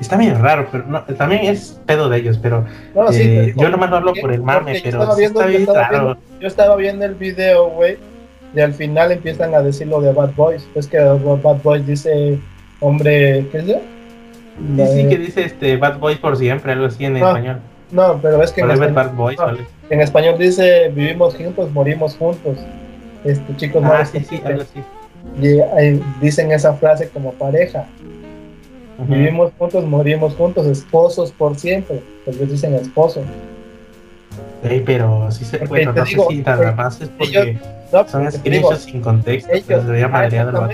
Está bien raro, pero no, también es pedo de ellos, pero, no, sí, eh, yo nomás no hablo por el mame, pero estaba viendo, está bien yo, estaba Viendo, yo estaba viendo el video, güey, y al final empiezan a decir lo de Bad Boys. Es que Bad Boys dice, hombre, ¿qué es eso? Sí, sí, que dice este Bad Boys por siempre, algo así en español. No, pero es que en español, en español dice vivimos juntos, morimos juntos. Este, chicos, ah, sí, sí, algo así. Y dicen esa frase como pareja. Vivimos juntos, morimos juntos, esposos por siempre. Pues ellos dicen esposo. Sí, pero sí se puede, no sé si nada más es porque son escritos sin contexto, ellos, se veía madreado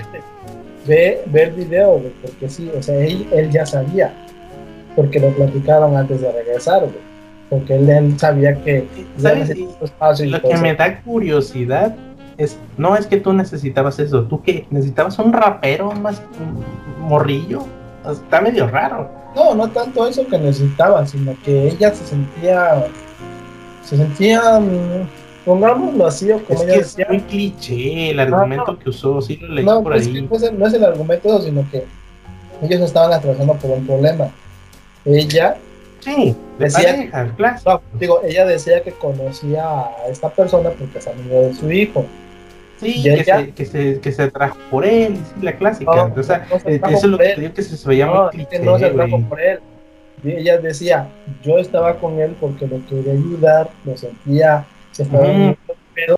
ve, ve el video, porque sí, o sea, él, él, ya sabía, porque lo platicaron antes de regresar, porque él, él, sabía que ¿Sabes? lo que me da curiosidad es, no es que tú necesitabas eso, tú que necesitabas un rapero más morrillo, está medio raro. No, no tanto eso que necesitaba, sino que ella se sentía, se sentía pongámoslo así o como es ella decía. Es muy cliché el argumento que usó, sí lo leí por ahí. no, es el, argumento, sino que ellos estaban atravesando por un problema. Ella sí, decía, no, digo, ella decía que conocía a esta persona porque es amigo de su hijo. Sí, que, se, que, se, que se trajo por él, sí, la clásica. No, o sea, eh, eso es lo que digo que se veía muy cliché. no se trajo por él. Y ella decía, yo estaba con él porque lo quería ayudar, lo sentía se estaba pero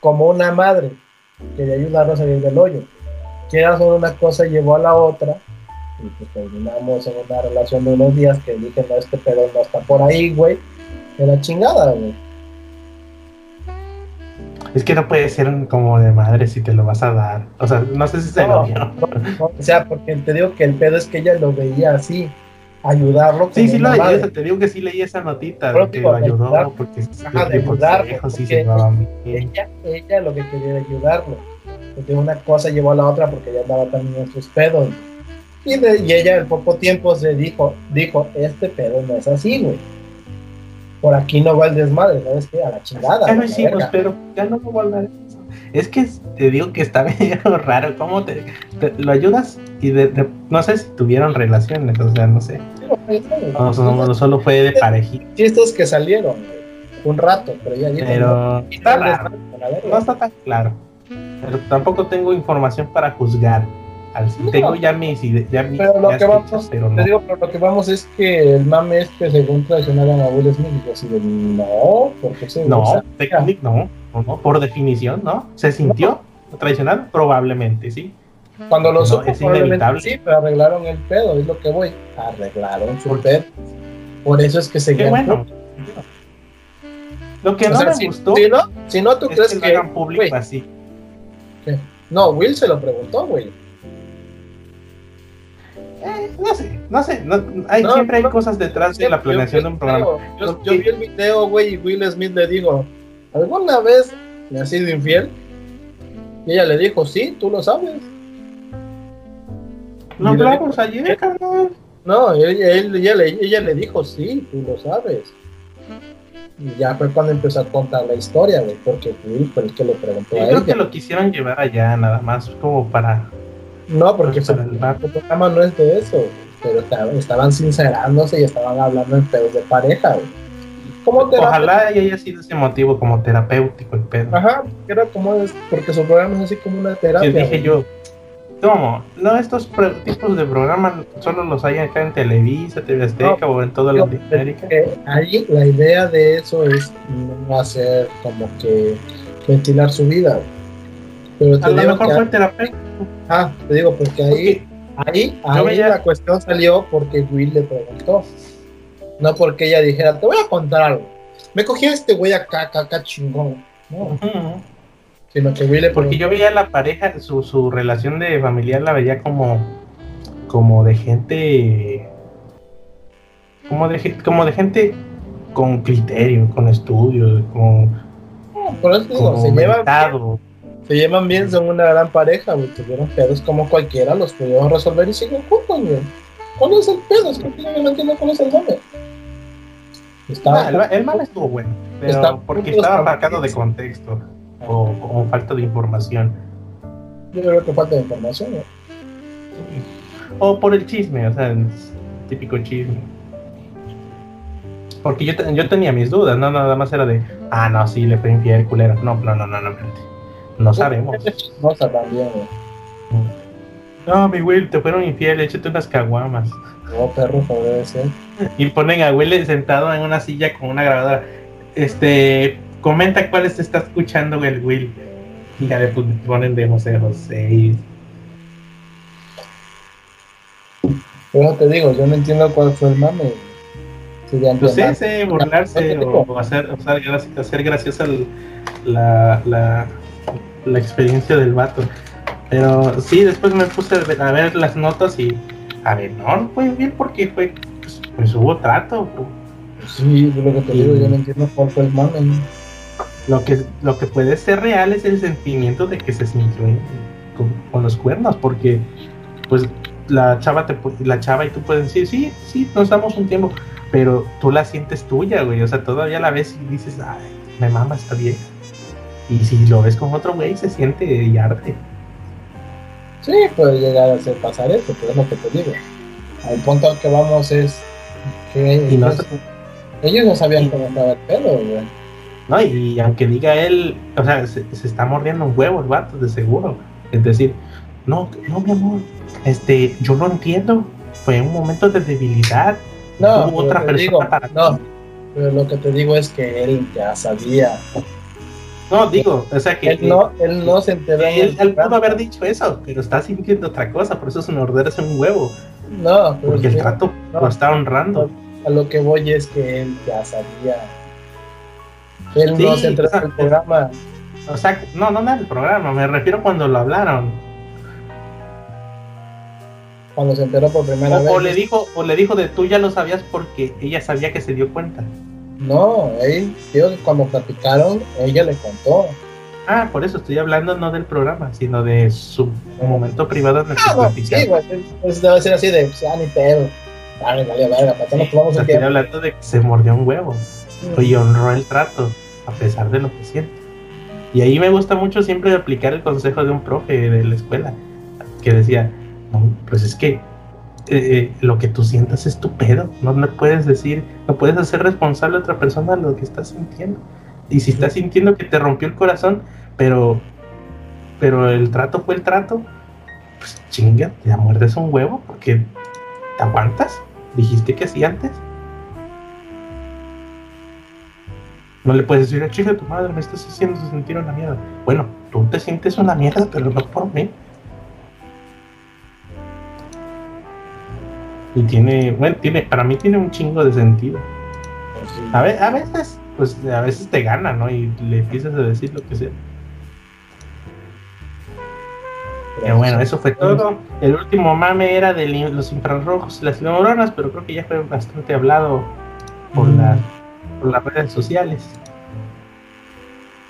como una madre quería ayudarlo a salir del hoyo. Quiera solo una cosa llevó a la otra y pues terminamos en una relación de unos días que dije, no, este pedo no está por ahí, güey. De la chingada, güey. Es que no puede ser como de madre si te lo vas a dar. O sea, no sé si se lo dio. o sea, porque te digo que el pedo es que ella lo veía así ayudarlo. Sí, sí lo leí, te digo que sí leí esa notita de que lo ayudó porque ajá, de ayudarlo, ella, ella lo que quería era ayudarlo. Porque una cosa llevó a la otra porque ella andaba también en sus pedos. Y, de, y ella al poco tiempo se dijo, dijo, este pedo no es así, güey. Por aquí no va el desmadre, ¿sabes qué? A la chingada. Ya lo hicimos, pero ya no va a volver es que te digo que está <laughs> medio raro. ¿Cómo te, lo ayudas? Y de, no sé si tuvieron relaciones, o sea, no sé. No, solo, solo fue de parejita. Chistes que salieron un rato, pero ya Pero está raro. No está tan claro. Pero tampoco tengo información para juzgar. Al, tengo ya mis ya mis, pero lo que vamos pero no. te digo pero lo que vamos es que el mame es que según traicionaron a Will Smith y así de no porque se no no no por definición no se sintió traicionado probablemente sí Cuando lo No, supo, es inevitable. sí, pero arreglaron el pedo, es lo que voy. Arreglaron su Por- pedo. Por eso es que Qué seguían bueno. Lo que O no sea, me si, gustó si no, si no, tú es crees que que. hagan público así. no, Will se lo preguntó, güey. Eh, no sé, no sé. no- hay, No, siempre hay cosas detrás de la planeación de un programa. Yo, yo vi el video, güey, y Will Smith le digo, ¿alguna vez me has sido infiel? Y ella le dijo, sí, tú lo sabes. Lo hablamos ayer, carnal. No, ella, ella, le, ella le dijo, sí, tú lo sabes. Y ya fue cuando empezó a contar la historia, güey, porque Will fue el que le preguntó Yo a creo ella. que lo quisieron llevar allá, nada más como para. No, porque Para su- el su programa no es de eso, pero esta- estaban sincerándose y estaban hablando en pedos de pareja, güey. ¿Cómo te Ojalá y haya sido ese motivo como terapéutico el pedo. Ajá, era como es, porque su programa es así como una terapia. dije yo, ¿cómo? No, estos tipos de programas solo los hay acá en Televisa, TV Azteca o en toda No, Latinoamérica. ahí la idea de eso es no hacer como que ventilar su vida. Pero A te lo digo mejor fue terapéutico. ah, te digo porque ahí, ahí, ahí veía- la cuestión salió porque Will le preguntó. No porque ella dijera, te voy a contar algo. Me cogí a este güey acá, acá, acá chingón. No, Ujú. sino que Will le Porque yo veía la pareja, su, su relación de familiar la veía como, como de gente, como de, como de gente con criterio, con estudios, con, Por eso digo, se llevan, bien, se llevan bien, son una gran pareja, güey. Tuvieron pedos como cualquiera, los pudieron resolver y siguen juntos, güey. ¿Cuál es el pedo? Es que no entiendo cuál es el nombre. Estaba el, el mal estuvo bueno, pero Está- porque estaba marcado de contexto o, o falta de información. Yo creo que falta de información. O por el chisme, o sea, es típico chisme. Porque yo, yo tenía mis dudas, no nada más era de, ah, no, sí, le fue infiel, culero. No, no, no, no, no, no sabemos. <laughs> No güey. No, mi Will, te fueron infiel, échate unas caguamas. No, perro, debe ser. Y ponen a Will sentado en una silla con una grabadora. Este, comenta cuáles te está escuchando el Will. Y ya le pon- ponen de José José. y- Pero te digo, yo no entiendo cuál fue el mame. Si Pues entiendo. ese, burlarse o, o hacer, o sea, hacer graciosa el- la, la, la experiencia del vato. Pero sí, después me puse a ver, las notas y, a ver, no, no fue bien porque fue, pues, pues hubo trato. Sí, es lo que te digo, yo no entiendo cuál fue el mame. Lo que, lo que puede ser real es el sentimiento de que se sintió con, con los cuernos, porque pues la chava te la chava y tú puedes decir, sí, sí, nos damos un tiempo, pero tú la sientes tuya, güey, o sea, todavía la ves y dices, ay, me mama esta vieja. Y si lo ves con otro güey, se siente y arde. Sí, puede llegar a hacer pasar esto, pero es lo que te digo. Al punto al que vamos es que Y no ellos, ellos no sabían cómo estaba el pelo, güey. ¿no? Y aunque diga él, o sea, se, se está mordiendo un huevo el vato, de seguro. Es decir, no, no, mi amor, este, yo lo entiendo, fue un momento de debilidad. No, pero otra persona digo, para no, pero lo que te digo es que él ya sabía. No, digo, o sea que Él no, él no se enteró. en él, él pudo haber dicho eso, pero está sintiendo otra cosa, por eso es morderse un huevo, No, pero porque el trato no. lo está honrando. a lo que voy es que él ya sabía. Él no se enteró o sea, en el programa. O sea, no, no en el programa, me refiero cuando lo hablaron. Cuando se enteró por primera O, vez. o le dijo, o le dijo de tú ya lo sabías porque ella sabía que se dio cuenta. No, él, que cuando platicaron, ella le contó. Ah, por eso estoy hablando no del programa, sino de su momento privado en el que Ah, no, platicaron. sí, güey. Pues debe ser así de, ya ni pedo. Me valió verga, ¿para qué nos tomamos estoy hablando de que se mordió un huevo. y honró el trato a pesar de lo que siente. Y ahí me gusta mucho siempre aplicar el consejo de un profe de la escuela que decía, no, pues es que eh, lo que tú sientas es tu pedo, no me puedes decir, no puedes hacer responsable a otra persona de lo que estás sintiendo. Y si estás sintiendo que te rompió el corazón, pero pero el trato fue el trato, pues chinga, te muerdes un huevo porque te aguantas. Dijiste que sí antes. No le puedes decir, chica, tu madre me estás haciendo sentir una mierda. Bueno, tú te sientes una mierda, pero no por mí. Y tiene, bueno, tiene, para mí tiene un chingo de sentido. A, ve- a veces, pues a veces te gana, ¿no? Y le empiezas a decir lo que sea. Pero bueno, eso fue todo. El último mame era de los infrarrojos y las neuronas, pero creo que ya fue bastante hablado por, Mm. la- por las redes sociales.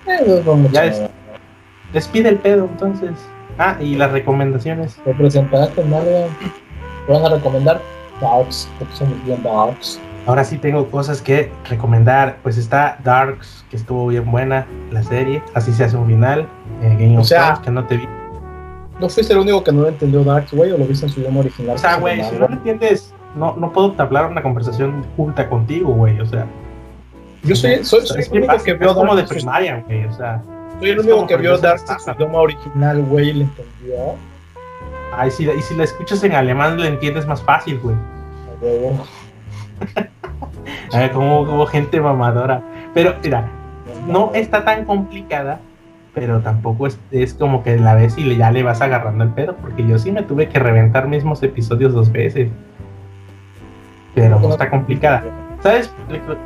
Eh, no. Ya es- Despide el pedo, entonces. Ah, y las recomendaciones. Te presentaste, Mario. Te van a recomendar Darks, porque somos bien Darks. Ahora sí tengo cosas que recomendar. Pues está Darks, que estuvo bien buena la serie. Así se hace un final. Eh, Game O of sea, Thrones, que no te vi. ¿No fuiste el único que no lo entendió Darks, güey, o lo viste en su idioma original? O sea, güey, si no lo entiendes, no, no puedo hablar una conversación culta contigo, güey. O sea, Yo soy, soy, soy es el único que vio como de primaria, güey. O sea, Soy el único que vio Darks en su idioma original, güey, y le entendió. Ay, si, y si la escuchas en alemán, lo entiendes más fácil, güey. A huevo. A ver, como hubo gente mamadora. Pero, mira, no está tan complicada, pero tampoco es, es como que la ves y le- ya le vas agarrando el pedo, porque yo sí me tuve que reventar mismos episodios dos veces. Pero no está complicada. ¿Sabes?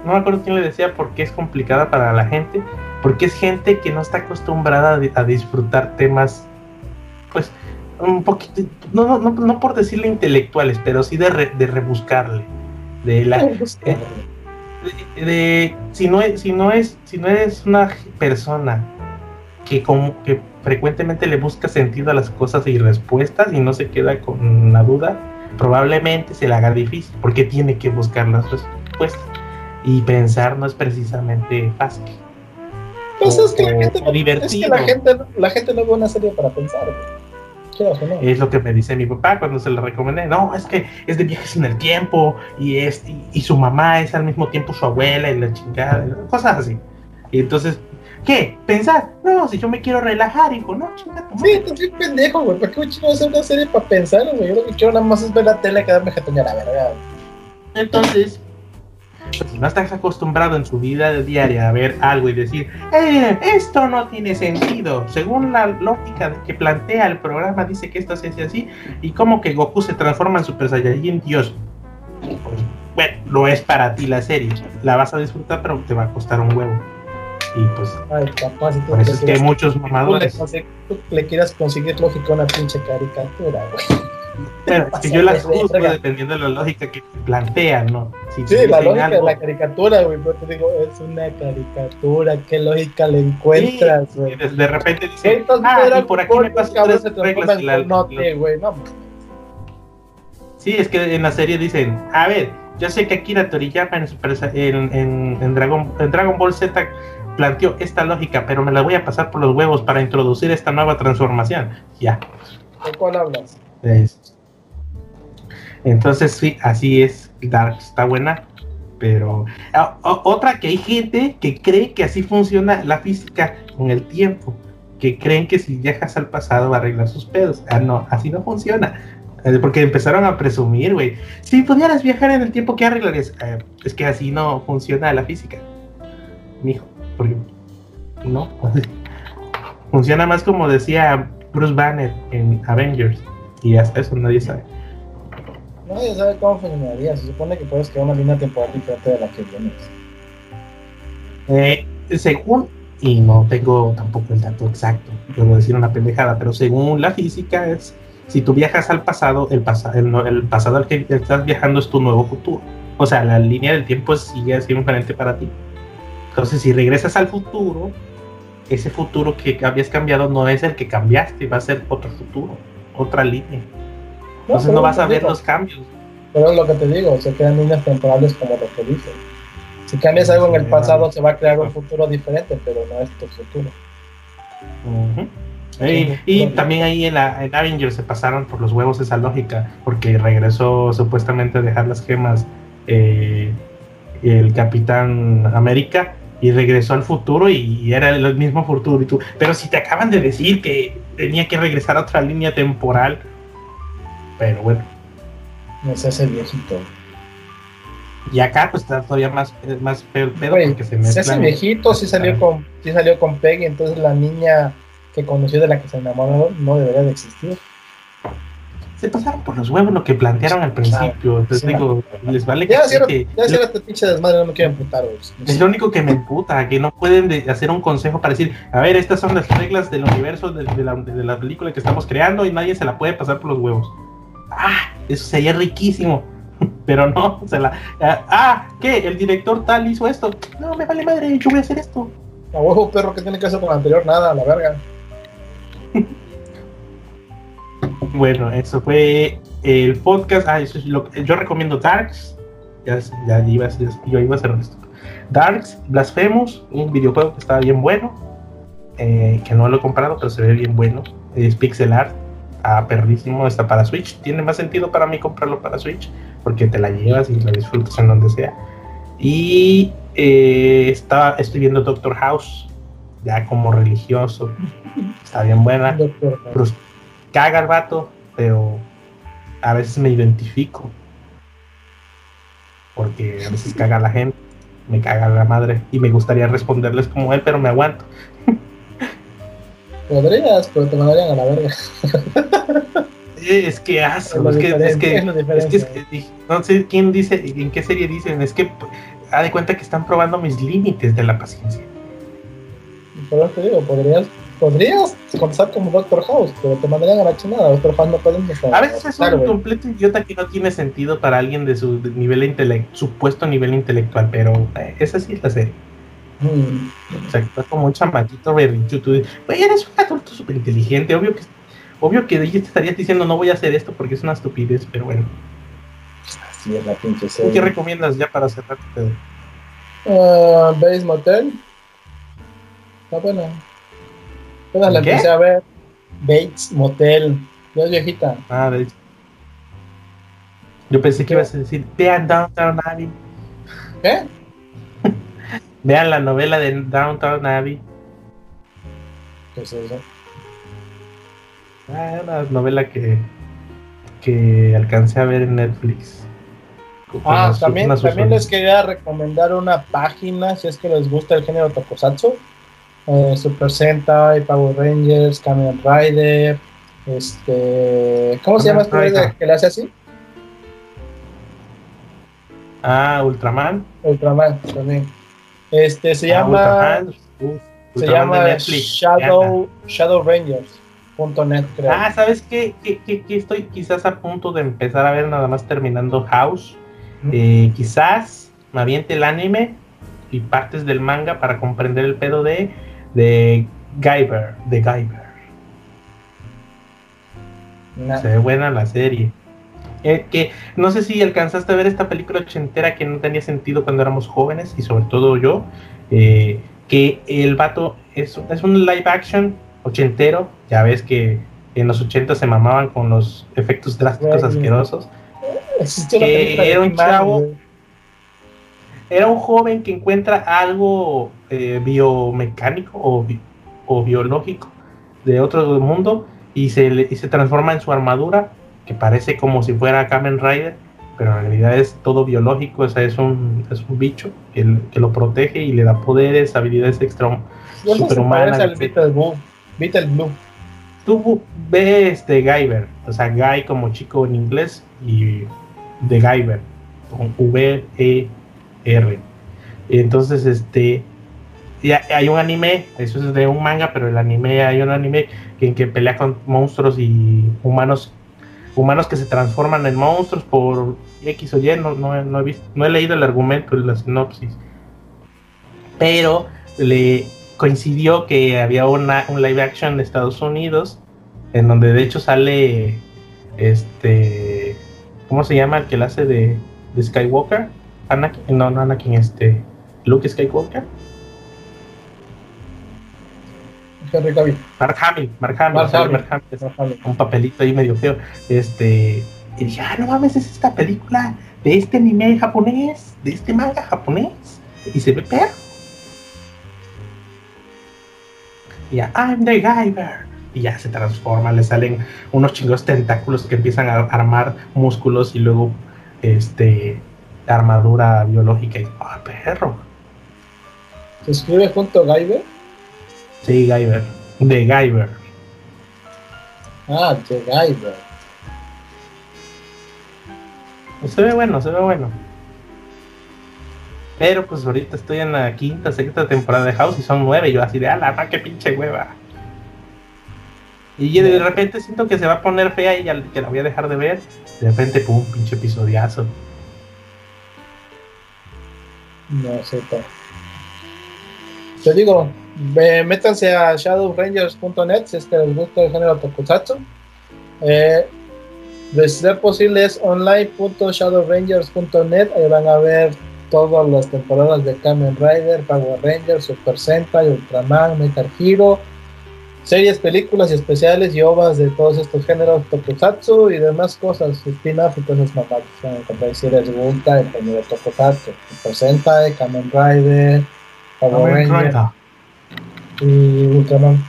No me acuerdo quién le decía por qué es complicada para la gente, porque es gente que no está acostumbrada a disfrutar temas, pues, un poquito, no, no, no, no por decirle intelectuales, pero sí de, re- de rebuscarle. De la, eh, de, de- si no es si no es si no eres una persona que como que frecuentemente le busca sentido a las cosas y respuestas y no se queda con la duda probablemente se le haga difícil porque tiene que buscar las respuestas y pensar no es precisamente fácil Pues es que la gente, o no- es que divertido. la gente, la gente no ve una serie para pensar, güey. Quieras o no. es lo que me dice mi papá cuando se lo recomendé no es que es de viajes en el tiempo y es y, y su mamá es al mismo tiempo su abuela y la chingada cosas así y entonces ¿qué? pensar no si yo me quiero relajar hijo no chingada tu Sí, madre". estás bien pendejo, güey. ¿Para qué un chino va a hacer una serie para pensar, güey? Yo lo que quiero nada más es ver la tele y quedarme jetoña la verga. entonces pues, si no estás acostumbrado en su vida diaria a ver algo y decir eh, esto no tiene sentido según la lógica que plantea el programa dice que esto se hace así y como que Goku se transforma en Super Saiyajin Dios pues, bueno, no es para ti la serie. La vas a disfrutar, pero te va a costar un huevo. Y pues, Ay, papá, si tú, por le eso es que hay muchos le, mamadores. tú le quieras conseguir lógica a una pinche caricatura, güey. Que <laughs> yo las Pásate de dependiendo de la lógica que plantean, ¿no? Si Sí, la lógica algo- de la caricatura, güey. Pero te digo, es una caricatura. ¿Qué lógica le encuentras, Sí, güey? de, de repente dicen, Entonces, ah, y por aquí me pasan tres se reglas. y la- conote, güey. No. Sí, es que en la serie dicen, a ver, yo sé que Akira Toriyama en, en, en- en Dragon, en Dragon Ball Z planteó esta lógica, pero me la voy a pasar por los huevos para introducir esta nueva transformación. Ya. ¿De cuál hablas? Es- Entonces sí, así es. Dark está buena, pero ah, otra que hay gente que cree que así funciona la física con el tiempo, que creen que si viajas al pasado va a arreglar sus pedos. Ah, no, así no funciona. Eh, Porque empezaron a presumir, güey. Si pudieras viajar en el tiempo, ¿qué arreglarías? Eh, es que así no funciona la física, mijo. Porque no. <laughs> Funciona más como decía Bruce Banner en Avengers. Y hasta eso nadie sabe. Nadie sabe cómo funcionaría. Se supone que puedes crear una línea temporal diferente de la que vienes. Eh, según, y no tengo tampoco el dato exacto, puedo decir una pendejada, pero según la física es, si tú viajas al pasado, el, pasa- el, el pasado al que estás viajando es tu nuevo futuro. O sea, la línea del tiempo sigue siendo diferente para ti. Entonces, si regresas al futuro, ese futuro que habías cambiado no es el que cambiaste, va a ser otro futuro, otra línea. Entonces no vas a ver digo. los cambios. Pero es lo que te digo, se crean líneas temporales como lo que dices. Si cambias algo en el pasado, se va a crear un futuro diferente, pero no es tu futuro. Y, y también ahí en, la, en Avengers se pasaron por los huevos esa lógica, porque regresó supuestamente a dejar las gemas eh, el Capitán América y regresó al futuro y era el mismo futuro. Y tú, pero si te acaban de decir que tenía que regresar a otra línea temporal, pero bueno, No se hace viejito. y acá pues está todavía más, más feo el pedo porque se se hace mezclan. viejito, sí salió con, sí salió con Peggy, entonces la niña que conoció de la que se enamoró no debería de existir. Se pasaron por los huevos lo que plantearon al principio. Entonces digo, les vale que, ya cierra este pinche desmadre, no me quiero emputar, güey. es lo único que me emputa, que no pueden de- hacer un consejo para decir, a ver, estas son las reglas del universo de, de la, de la película que estamos creando y nadie se la puede pasar por los huevos. Ah, eso sería riquísimo. <laughs> Pero no, se la... Ah, ah, ¿qué? El director tal hizo esto. No, me vale madre, yo voy a hacer esto. A huevo, perro, que tiene que hacer con el anterior? Nada, a la verga. Bueno, eso fue el podcast. Ah, eso es lo yo recomiendo Darks. Ya, ya iba, a- yo iba a hacer esto. Darks, Blasphemous, un videojuego que estaba bien bueno. eh, que no lo he comprado, pero se ve bien bueno. Es pixel art. Ah, perrísimo. Está para Switch. Tiene más sentido para mí comprarlo para Switch. Porque te la llevas y la disfrutas en donde sea. Y eh, está, estoy viendo Doctor House. Ya como religioso. Está bien buena. Caga el vato, pero a veces me identifico. Porque a veces caga la gente, me caga la madre y me gustaría responderles como él, pero me aguanto. Podrías, pero te mandarían a la verga. Es que asco, Es que, es que, es es no sé quién dice, en qué serie dicen, es que ha de cuenta que están probando mis límites de la paciencia. Por eso te digo, podrías, podrías comenzar como Doctor House, pero te mandarían a la chingada. Doctor House no pueden estar. A veces es un completo idiota que no tiene sentido para alguien de su de nivel intelectual, supuesto nivel intelectual, pero eh, esa sí es la serie. O sea, estás como un chamaquito berrinchudo. Güey, eres un adulto súper inteligente. Obvio que, obvio que ella te estarías diciendo, no voy a hacer esto porque es una estupidez, pero bueno. Así es la pinche ¿Tú serie. qué recomiendas ya para cerrar? Ah, Bates Motel. Está buena. Apenas la empecé a ver. Bates Motel. Ya es viejita. Ah, de Yo pensé que ibas a decir, vean Downtown Abbey. ¿Qué? <laughs> Vean la novela de Downtown Abbey. ¿Qué es eso? Ah, una novela que, que alcancé a ver en Netflix. Ah, también, también les quería recomendar una página si es que les gusta el género tokusatsu. Eh, Super Sentai, Power Rangers, Kamen Rider. Este. ¿Cómo se llama este Rider. que le hace así? Ah, Ultraman. Ultraman también. Este se Ah, llama. Ultraman. Uf, se Ultraman de llama Netflix. Shadow, Shadow Rangers.net, creo. Ah, ¿sabes qué? Que, estoy quizás a punto de empezar a ver nada más terminando House. Eh, quizás me aviente el anime y partes del manga para comprender el pedo de, de Guyver, de Guyver. Se ve buena la serie. Eh, que no sé si alcanzaste a ver esta película ochentera que no tenía sentido cuando éramos jóvenes y sobre todo yo. eh, que el vato es, es un live action ochentero. Ya ves que en los 80 se mamaban con los efectos drásticos asquerosos. De era un chavo. Era un joven que encuentra algo eh, biomecánico o, bi- o biológico de otro mundo y se, le- y se transforma en su armadura, que parece como si fuera Kamen Rider, pero en realidad es todo biológico, o sea, es un, es un bicho que, que lo protege y le da poderes, habilidades extra. Superhumanas, al Blue. Blue. Tú ves este Guyver, o sea, Guy como chico en inglés y de Guyver, con V-E-R. Y entonces, este, y ha- hay un anime, eso es de un manga, pero el anime, hay un anime en que pelea con monstruos y humanos, humanos que se transforman en monstruos por X o Y, no, no, he, visto, no he leído el argumento la sinopsis. Pero le coincidió que había una, un live action de Estados Unidos, en donde de hecho sale este, ¿cómo se llama el que la hace de Skywalker? Anakin, no, no Anakin, este, Luke Skywalker. Henry Cavill. Mark Hamill, Mark Hamill, Mark Hamill. Mark Hamill, No, Javi. un papelito ahí medio feo. Este, y dije, ah, no mames, es esta película de este anime japonés, de este manga japonés, y se ve perro. Y ya, I'm the Guyver. Y ya se transforma, le salen unos chingos tentáculos que empiezan a armar músculos y luego este armadura biológica y ah, perro. Se escribe junto a Guyver. Sí, Guyver. De Guyver. Ah, de Guyver. Se ve bueno, se ve bueno. Pero pues ahorita estoy en la quinta, sexta temporada de House y son nueve. Y yo así de, ah, la qué pinche hueva. Y de repente siento que se va a poner fea y ya, que la voy a dejar de ver. De repente, pum, pinche episodiazo. No sé. Te digo, métanse a shadowrangers.net si es que les gusta el género tokusatsu. Eh, de ser posible es online.shadowrangers.net. Ahí van a ver todas las temporadas de Kamen Rider, Power Rangers, Super Sentai, Ultraman, Metal Hero, series, películas y especiales y ovas de todos estos géneros, Tokusatsu y demás cosas, spin-off y cosas normales. Van a encontrar si les gusta el género Tokusatsu, Super Sentai, Kamen Rider, Power Rangers y Ultraman.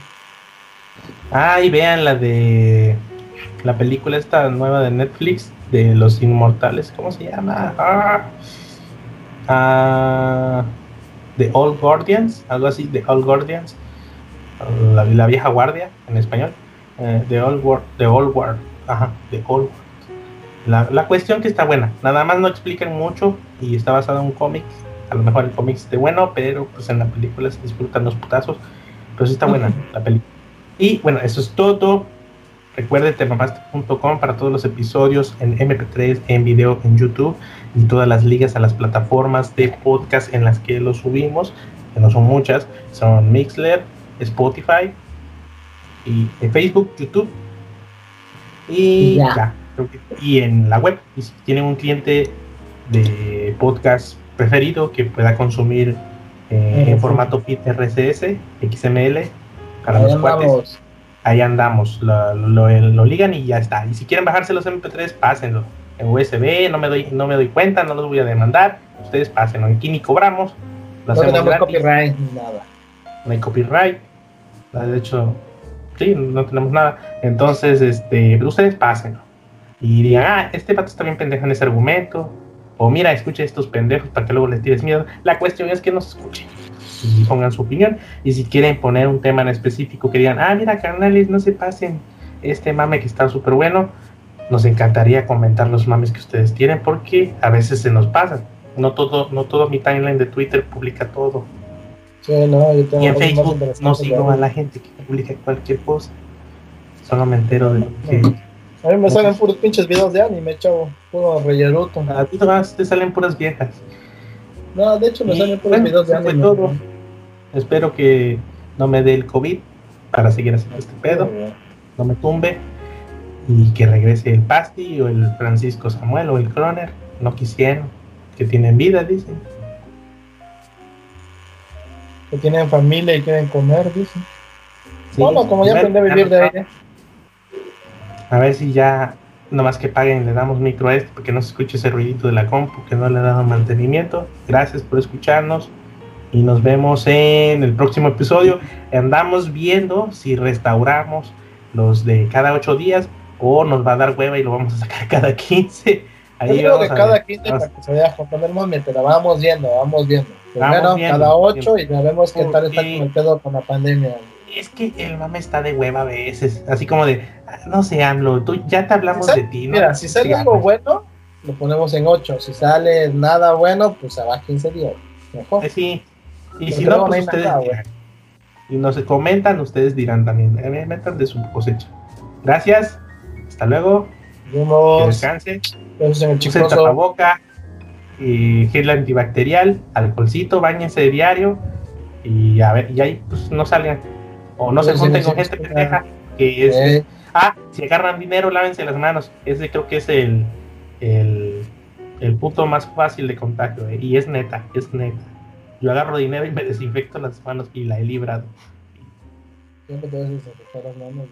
Ah, y vean la de la película esta nueva de Netflix de los inmortales, ¿cómo se llama? Ah The Old Guardians, algo así, The Old Guardians, la, vieja guardia en español, eh, The Old War, The Old War, ajá, The Old La, la, cuestión que está buena, nada más no explican mucho y está basado en un cómic, a lo mejor el cómic esté bueno, pero pues en la película se disfrutan los putazos, pero sí está buena la película. Y bueno, eso es todo. Recuerde termopasta.com para todos los episodios en MP3, en video, en YouTube y todas las ligas a las plataformas de podcast en las que los subimos, que no son muchas, son Mixler, Spotify y Facebook, YouTube y y en la web. Y si tienen un cliente de podcast preferido que pueda consumir eh, en formato RCS, XML, para los cuates ahí andamos, lo, lo, ligan y ya está. Y si quieren bajarse los MP3, pásenlo. En USB, no me doy, no me doy cuenta, no los voy a demandar. Ustedes pásenlo. Aquí ni cobramos. no tenemos copyright nada. No hay copyright. De hecho, sí, no tenemos nada. Entonces, este, ustedes pásenlo. Y digan, ah, este pato está bien pendejo en ese argumento. O mira, escuche estos pendejos para que luego les tires miedo. La cuestión es que nos escuchen y pongan su opinión. Y si quieren poner un tema en específico que digan, ah, mira, carnales, no se pasen este mame que está súper bueno, nos encantaría comentar los mames que ustedes tienen porque a veces se nos pasan. No todo, no todo mi timeline de Twitter publica todo. Y en Facebook no sigo a la gente que publica cualquier cosa. Solo me entero de lo que. A mí me salen puros pinches videos de anime, chavo. Puro relleruto. A ti te salen puras viejas. No, de hecho me salen puros videos de anime. Todo. Espero que no me dé el COVID para seguir haciendo este pedo, no me tumbe y que regrese el Pasti o el Francisco Samuel o el Croner. No quisieron, que tienen vida, dicen. Que tienen familia y quieren comer, dicen. bueno, como ya aprendí a vivir de ella. A ver si ya, nomás que paguen, le damos micro a este porque no se escuche ese ruidito de la compu que no le ha dado mantenimiento. Gracias por escucharnos y nos vemos en el próximo episodio. Andamos viendo si restauramos los de cada ocho días o nos va a dar hueva y lo vamos a sacar cada 15. Ahí Yo creo que cada 15 para que se vaya a mientras vamos viendo, vamos viendo. Primero cada 8 y ya vemos qué tal está con el pedo con la pandemia. Es que el mame está de hueva a veces, así como de, no sé, AMLO, tú ya te hablamos de ti, ¿no? Mira, si sale algo bueno, lo ponemos en 8. Si sale nada bueno, pues se va a 15 días. Mejor. Eh, sí, y si no, pues ustedes y nos comentan, ustedes dirán también, metan de su cosecha. Gracias, hasta luego. Que descanse. Use tapaboca, y gel antibacterial, alcoholcito, bañense de diario y a ver, y ahí pues no salgan. O no se junten con gente pendeja que es. Ah, si agarran dinero, lávense las manos. Ese creo que es el, el, el punto más fácil de contacto. Eh, y es neta, es neta. Yo agarro dinero y me desinfecto las manos y la he librado. Siempre te vas a desinfectar las manos.